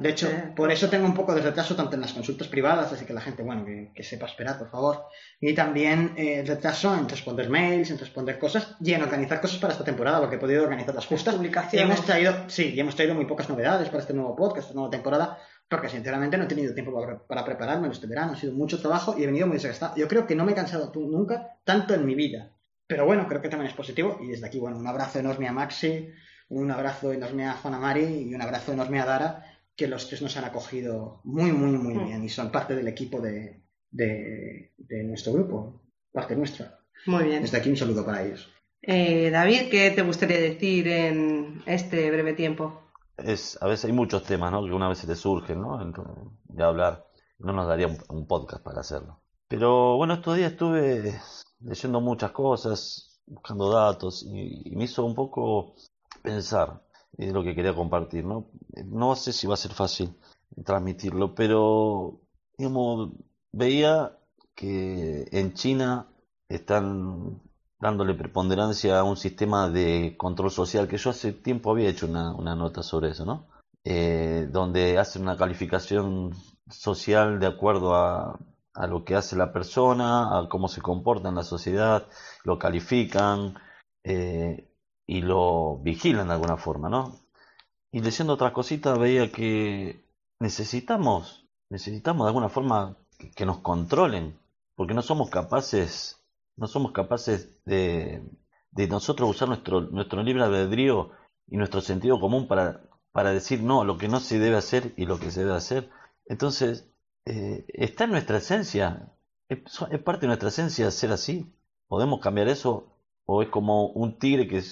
de hecho, por eso tengo un poco de retraso tanto en las consultas privadas, así que la gente, bueno, que, sepa esperar, por favor. Y también eh, retraso en responder mails, en responder cosas y en organizar cosas para esta temporada, porque he podido organizar las justas. Y hemos traído, sí, y hemos traído muy pocas novedades para este nuevo podcast, esta nueva temporada, porque sinceramente no he tenido tiempo para, prepararme en este verano. Ha sido mucho trabajo y he venido muy desgastado. Yo creo que no me he cansado nunca tanto en mi vida pero bueno, creo que también es positivo. Y desde aquí, bueno, un abrazo enorme a Maxi, un abrazo enorme a Juana Mari y un abrazo enorme a Dara, que los tres nos han acogido muy, muy, muy mm. bien y son parte del equipo de, nuestro grupo, parte nuestra. Muy bien. Desde aquí un saludo para ellos. Eh, David, ¿qué te gustaría decir en este breve tiempo? Es, a veces hay muchos temas, ¿no? Que una vez se te surgen, ¿no? De hablar. No nos daría un podcast para hacerlo. Pero bueno, estos días estuve leyendo muchas cosas, buscando datos y, me hizo un poco pensar en lo que quería compartir, ¿no? No sé si va a ser fácil transmitirlo, pero digamos, veía que en China están dándole preponderancia a un sistema de control social que yo hace tiempo había hecho una, nota sobre eso, ¿no? Eh, donde hacen una calificación social de acuerdo a a lo que hace la persona, a cómo se comporta en la sociedad, lo califican eh, y lo vigilan de alguna forma, ¿no? Y leyendo otras cositas veía que necesitamos, necesitamos de alguna forma que, nos controlen, porque no somos capaces, no somos capaces de, de nosotros usar nuestro, nuestro libre albedrío y nuestro sentido común para, para decir no, lo que no se debe hacer y lo que se debe hacer. Entonces, eh, está en nuestra esencia. Es, parte de nuestra esencia ser así. ¿Podemos cambiar eso? ¿O es como un tigre que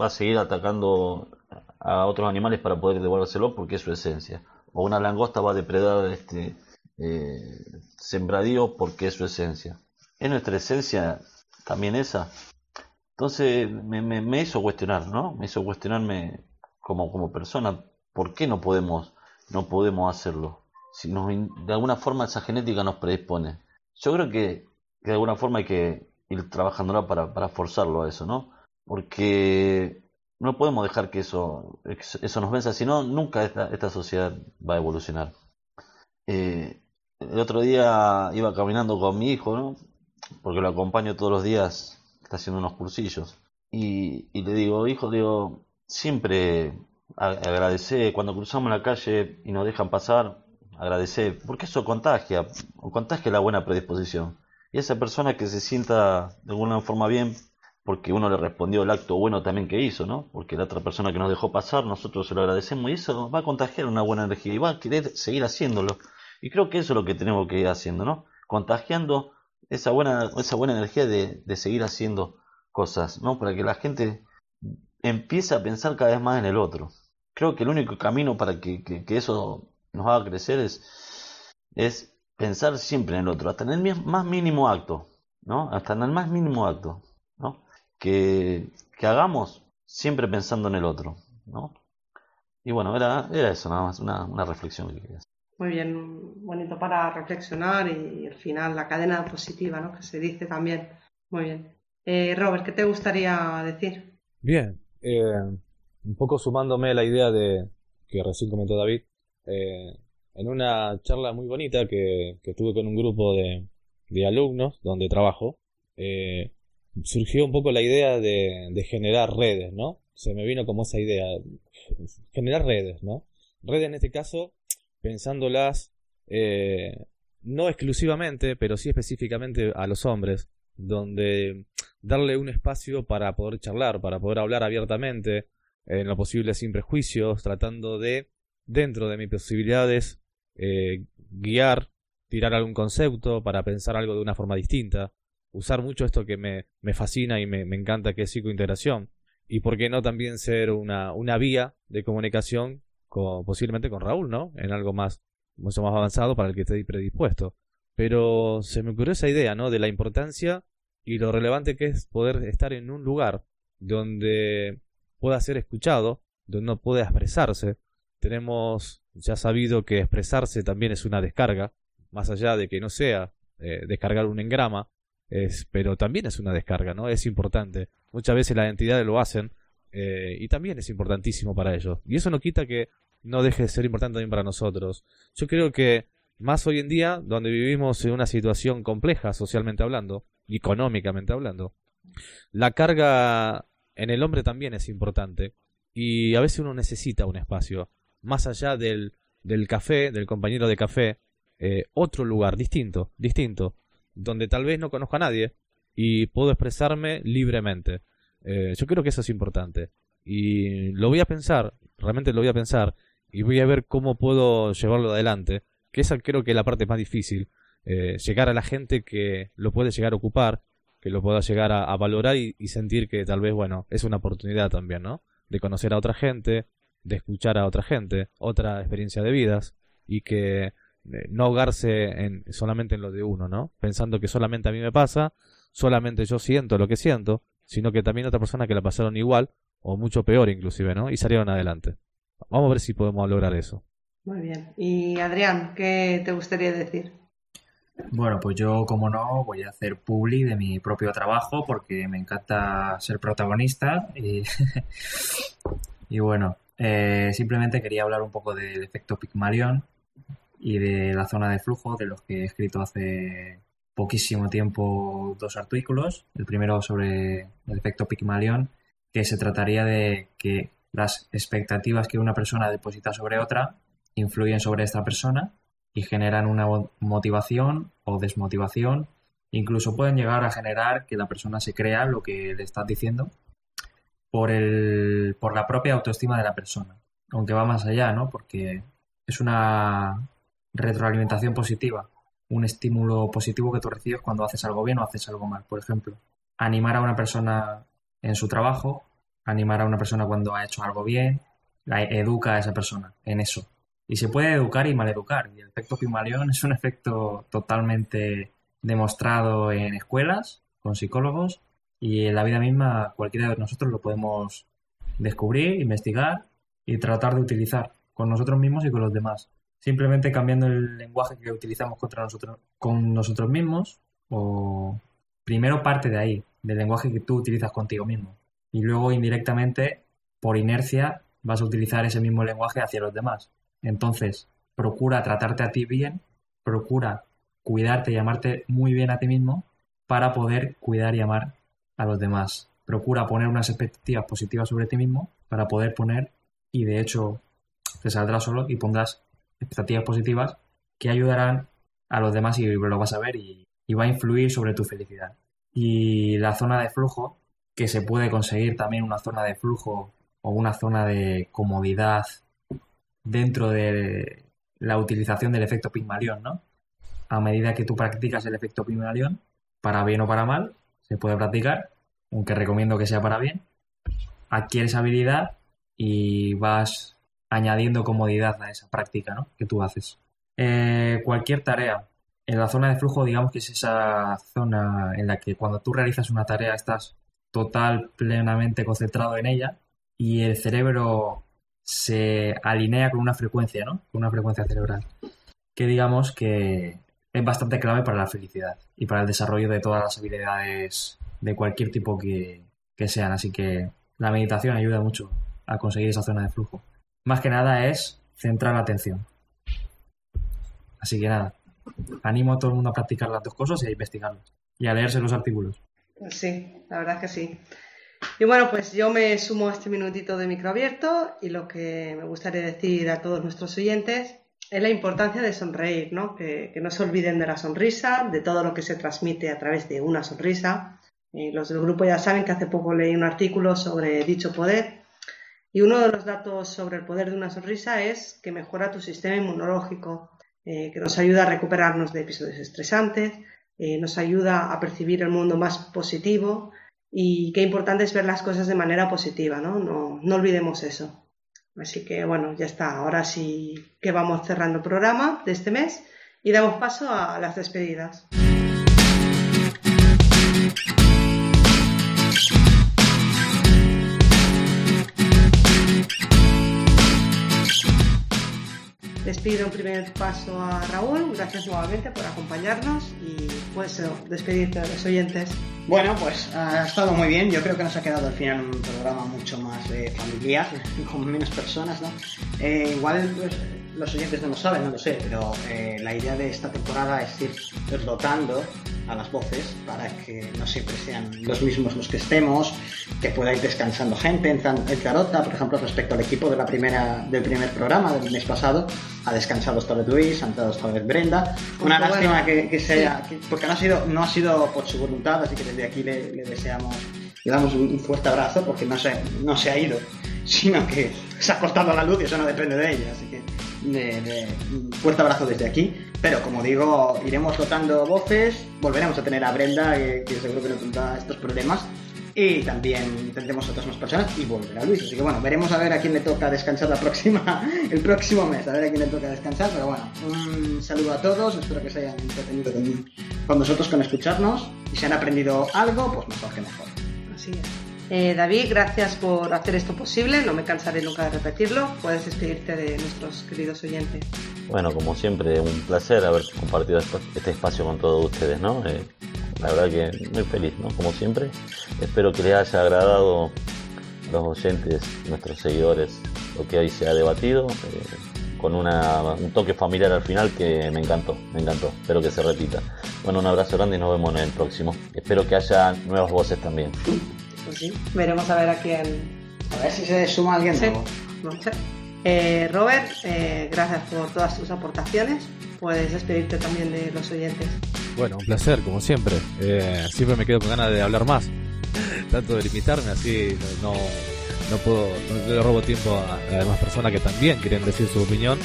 va a seguir atacando a otros animales para poder devolvérselo porque es su esencia? ¿O una langosta va a depredar este eh, sembradío porque es su esencia? ¿Es nuestra esencia también esa? Entonces me, me, hizo cuestionar, ¿no? Me hizo cuestionarme como, como persona, ¿por qué no podemos, no podemos hacerlo? Si de alguna forma esa genética nos predispone. Yo creo que, de alguna forma hay que ir trabajando para, para forzarlo a eso, ¿no? Porque no podemos dejar que eso, eso nos venza, si no, nunca esta, esta sociedad va a evolucionar. Eh, el otro día iba caminando con mi hijo, ¿no? Porque lo acompaño todos los días, está haciendo unos cursillos. Y, y le digo, hijo, digo, siempre agradecer cuando cruzamos la calle y nos dejan pasar, agradecer, porque eso contagia, contagia la buena predisposición. Y esa persona que se sienta de alguna forma bien, porque uno le respondió el acto bueno también que hizo, ¿no? Porque la otra persona que nos dejó pasar, nosotros se lo agradecemos y eso va a contagiar una buena energía y va a querer seguir haciéndolo. Y creo que eso es lo que tenemos que ir haciendo, ¿no? Contagiando esa buena, esa buena energía de, de seguir haciendo cosas, ¿no? Para que la gente empiece a pensar cada vez más en el otro. Creo que el único camino para que, que eso nos haga crecer es, es pensar siempre en el otro, hasta en el más mínimo acto, ¿no? Hasta en el más mínimo acto, ¿no? Que, que hagamos siempre pensando en el otro, ¿no? Y bueno, era, era eso nada más, una, una reflexión que quería hacer. Muy bien, bonito para reflexionar y al final la cadena positiva, ¿no? Que se dice también. Muy bien. Eh, Robert, ¿qué te gustaría decir? Bien, eh, un poco sumándome a la idea de que recién comentó David, eh, en una charla muy bonita que, tuve con un grupo de, de alumnos donde trabajo, eh, surgió un poco la idea de, de generar redes, ¿no? Se me vino como esa idea, generar redes, ¿no? Redes en este caso, pensándolas eh, no exclusivamente, pero sí específicamente a los hombres, donde darle un espacio para poder charlar, para poder hablar abiertamente, en lo posible sin prejuicios, tratando de, dentro de mis posibilidades, eh, guiar, tirar algún concepto para pensar algo de una forma distinta, usar mucho esto que me, me fascina y me, me, encanta que es psicointegración, y por qué no también ser una, una vía de comunicación con, posiblemente con Raúl, ¿no? En algo más, mucho más avanzado para el que esté predispuesto. Pero se me ocurrió esa idea, ¿no? De la importancia y lo relevante que es poder estar en un lugar donde pueda ser escuchado, donde no pueda expresarse. Tenemos ya sabido que expresarse también es una descarga, más allá de que no sea eh, descargar un engrama, es, pero también es una descarga, ¿no? Es importante. Muchas veces las entidades lo hacen eh, y también es importantísimo para ellos. Y eso no quita que no deje de ser importante también para nosotros. Yo creo que más hoy en día, donde vivimos en una situación compleja socialmente hablando, económicamente hablando, la carga en el hombre también es importante y a veces uno necesita un espacio, más allá del, del café, del compañero de café, eh, otro lugar distinto, distinto, donde tal vez no conozco a nadie y puedo expresarme libremente. Eh, yo creo que eso es importante y lo voy a pensar, realmente lo voy a pensar y voy a ver cómo puedo llevarlo adelante, que esa creo que es la parte más difícil, eh, llegar a la gente que lo puede llegar a ocupar que lo pueda llegar a, valorar y, sentir que tal vez, bueno, es una oportunidad también, ¿no? De conocer a otra gente, de escuchar a otra gente, otra experiencia de vidas y que eh, no ahogarse en, solamente en lo de uno, ¿no? Pensando que solamente a mí me pasa, solamente yo siento lo que siento, sino que también otra persona que la pasaron igual o mucho peor inclusive, ¿no? Y salieron adelante. Vamos a ver si podemos lograr eso. Muy bien. Y Adrián, ¿qué te gustaría decir? Bueno, pues yo, como no, voy a hacer publi de mi propio trabajo porque me encanta ser protagonista. Y, [LAUGHS] y bueno, eh, simplemente quería hablar un poco del efecto Pygmalion y de la zona de flujo, de los que he escrito hace poquísimo tiempo dos artículos. El primero sobre el efecto Pygmalion, que se trataría de que las expectativas que una persona deposita sobre otra influyen sobre esta persona y generan una motivación o desmotivación. Incluso pueden llegar a generar que la persona se crea lo que le estás diciendo por, el, por la propia autoestima de la persona. Aunque va más allá, ¿no? Porque es una retroalimentación positiva, un estímulo positivo que tú recibes cuando haces algo bien o haces algo mal. Por ejemplo, animar a una persona en su trabajo, animar a una persona cuando ha hecho algo bien, la educa a esa persona en eso. Y se puede educar y maleducar. Y el efecto Pygmalion es un efecto totalmente demostrado en escuelas, con psicólogos, y en la vida misma cualquiera de nosotros lo podemos descubrir, investigar y tratar de utilizar con nosotros mismos y con los demás. Simplemente cambiando el lenguaje que utilizamos contra nosotros, con nosotros mismos, o primero parte de ahí, del lenguaje que tú utilizas contigo mismo. Y luego indirectamente, por inercia, vas a utilizar ese mismo lenguaje hacia los demás. Entonces, procura tratarte a ti bien, procura cuidarte y amarte muy bien a ti mismo para poder cuidar y amar a los demás. Procura poner unas expectativas positivas sobre ti mismo para poder poner, y de hecho te saldrá solo y pondrás expectativas positivas que ayudarán a los demás y lo vas a ver y, va a influir sobre tu felicidad. Y la zona de flujo, que se puede conseguir también una zona de flujo o una zona de comodidad dentro de la utilización del efecto Pygmalion, ¿no? A medida que tú practicas el efecto Pygmalion, para bien o para mal, se puede practicar, aunque recomiendo que sea para bien, adquieres habilidad y vas añadiendo comodidad a esa práctica ¿no? que tú haces. Eh, cualquier tarea. En la zona de flujo, digamos que es esa zona en la que cuando tú realizas una tarea estás total, plenamente concentrado en ella y el cerebro se alinea con una frecuencia, ¿no? Con una frecuencia cerebral. que digamos que es bastante clave para la felicidad y para el desarrollo de todas las habilidades de cualquier tipo que, que sean. Así que la meditación ayuda mucho a conseguir esa zona de flujo. Más que nada es centrar la atención. Así que nada, animo a todo el mundo a practicar las dos cosas y a investigarlas y a leerse los artículos. Sí, la verdad es que sí. Y bueno, pues yo me sumo a este minutito de micro abierto y lo que me gustaría decir a todos nuestros oyentes es la importancia de sonreír, ¿no? Que, no se olviden de la sonrisa, de todo lo que se transmite a través de una sonrisa. Y los del grupo ya saben que hace poco leí un artículo sobre dicho poder y uno de los datos sobre el poder de una sonrisa es que mejora tu sistema inmunológico, eh, que nos ayuda a recuperarnos de episodios estresantes, eh, nos ayuda a percibir el mundo más positivo y qué importante es ver las cosas de manera positiva, ¿no? No, no olvidemos eso. Así que bueno, ya está. Ahora sí que vamos cerrando el programa de este mes y damos paso a las despedidas. Les pido un primer paso a Raúl. Gracias nuevamente por acompañarnos y pues despedirte de los oyentes. Bueno, pues ha estado muy bien. Yo creo que nos ha quedado al final un programa mucho más eh, familiar, con menos personas, ¿no? Eh, igual pues, los oyentes no lo saben, no lo sé, pero eh, la idea de esta temporada es ir rotando a las voces para que no siempre sean los mismos los que estemos, que pueda ir descansando gente. En, Zarota, por ejemplo, respecto al equipo de la primera, del primer programa del mes pasado, ha descansado esta vez Luis, ha entrado esta vez Brenda. Una lástima que, sea, porque no ha, sido, no ha sido por su voluntad, así que desde aquí le, deseamos, le damos un, fuerte abrazo porque no se, no se ha ido, sino que se ha cortado la luz y eso no depende de ella. Así que de, un fuerte abrazo desde aquí. Pero como digo, iremos rotando voces, volveremos a tener a Brenda, que, seguro que no tendrá estos problemas. Y también tendremos otras más personas y volverá Luis. Así que bueno, veremos a ver a quién le toca descansar la próxima, [LAUGHS] el próximo mes, a ver a quién le toca descansar. Pero bueno, un saludo a todos, espero que se hayan entretenido con, con nosotros con escucharnos. Y si han aprendido algo, pues mejor que mejor. Así es. Eh, David, gracias por hacer esto posible, no me cansaré nunca de repetirlo. Puedes despedirte de nuestros queridos oyentes. Bueno, como siempre, un placer haber compartido este espacio con todos ustedes, ¿no? Eh, la verdad que muy feliz, ¿no? Como siempre. Espero que les haya agradado los oyentes, nuestros seguidores, lo que hoy se ha debatido. Eh, con un toque familiar al final que me encantó, me encantó. Espero que se repita. Bueno, un abrazo grande y nos vemos en el próximo. Espero que haya nuevas voces también. Pues sí, veremos a ver a quién. A ver si se suma alguien nuevo. No sé. Eh, Robert, eh, gracias por todas tus aportaciones. Puedes despedirte también de los oyentes. Bueno, un placer, como siempre. Eh, siempre me quedo con ganas de hablar más. Tanto de limitarme, así no, no puedo, no le robo tiempo a, las demás personas que también quieren decir su opinión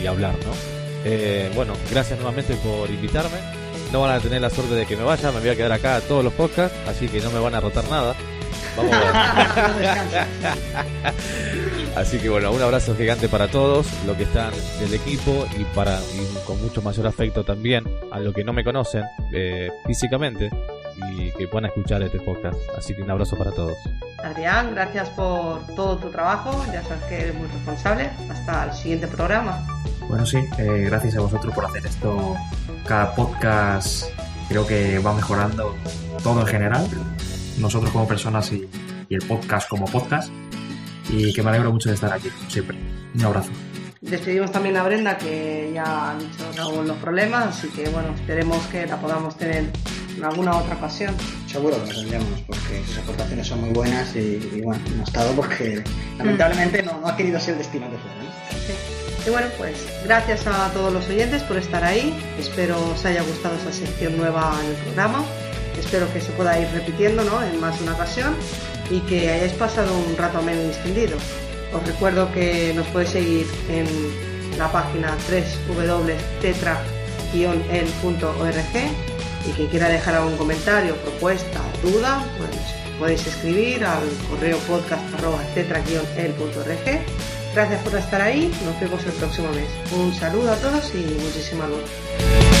y, hablar, ¿no? bueno, gracias nuevamente por invitarme no van a tener la suerte de que me vaya, me voy a quedar acá a todos los podcasts, así que no me van a rotar nada. Vamos a ver. [LAUGHS] así que bueno, un abrazo gigante para todos, los que están del equipo y para y con mucho mayor afecto también a los que no me conocen eh, físicamente y que puedan escuchar este podcast. Así que un abrazo para todos. Adrián, gracias por todo tu trabajo, ya sabes que eres muy responsable. Hasta el siguiente programa. Bueno, sí, eh, gracias a vosotros por hacer esto. Cada podcast creo que va mejorando todo en general, nosotros como personas y, y el podcast como podcast. Y que me alegro mucho de estar aquí, siempre. Un abrazo. Despedimos también a Brenda, que ya ha dicho los problemas, así que bueno, esperemos que la podamos tener en alguna otra ocasión. Seguro que la tendremos, porque sus aportaciones son muy buenas y, bueno, no ha estado porque lamentablemente no, ha querido ser el destino de fuera. Y bueno, pues gracias a todos los oyentes por estar ahí. Espero os haya gustado esa sección nueva en el programa. Espero que se pueda ir repitiendo ¿no? en más de una ocasión y que hayáis pasado un rato menos distinguido. Os recuerdo que nos podéis seguir en la página www.tetra-el.org y quien quiera dejar algún comentario, propuesta, duda, pues podéis escribir al correo podcast.tetra-el.org. Gracias por estar ahí, nos vemos el próximo mes. Un saludo a todos y muchísima luz.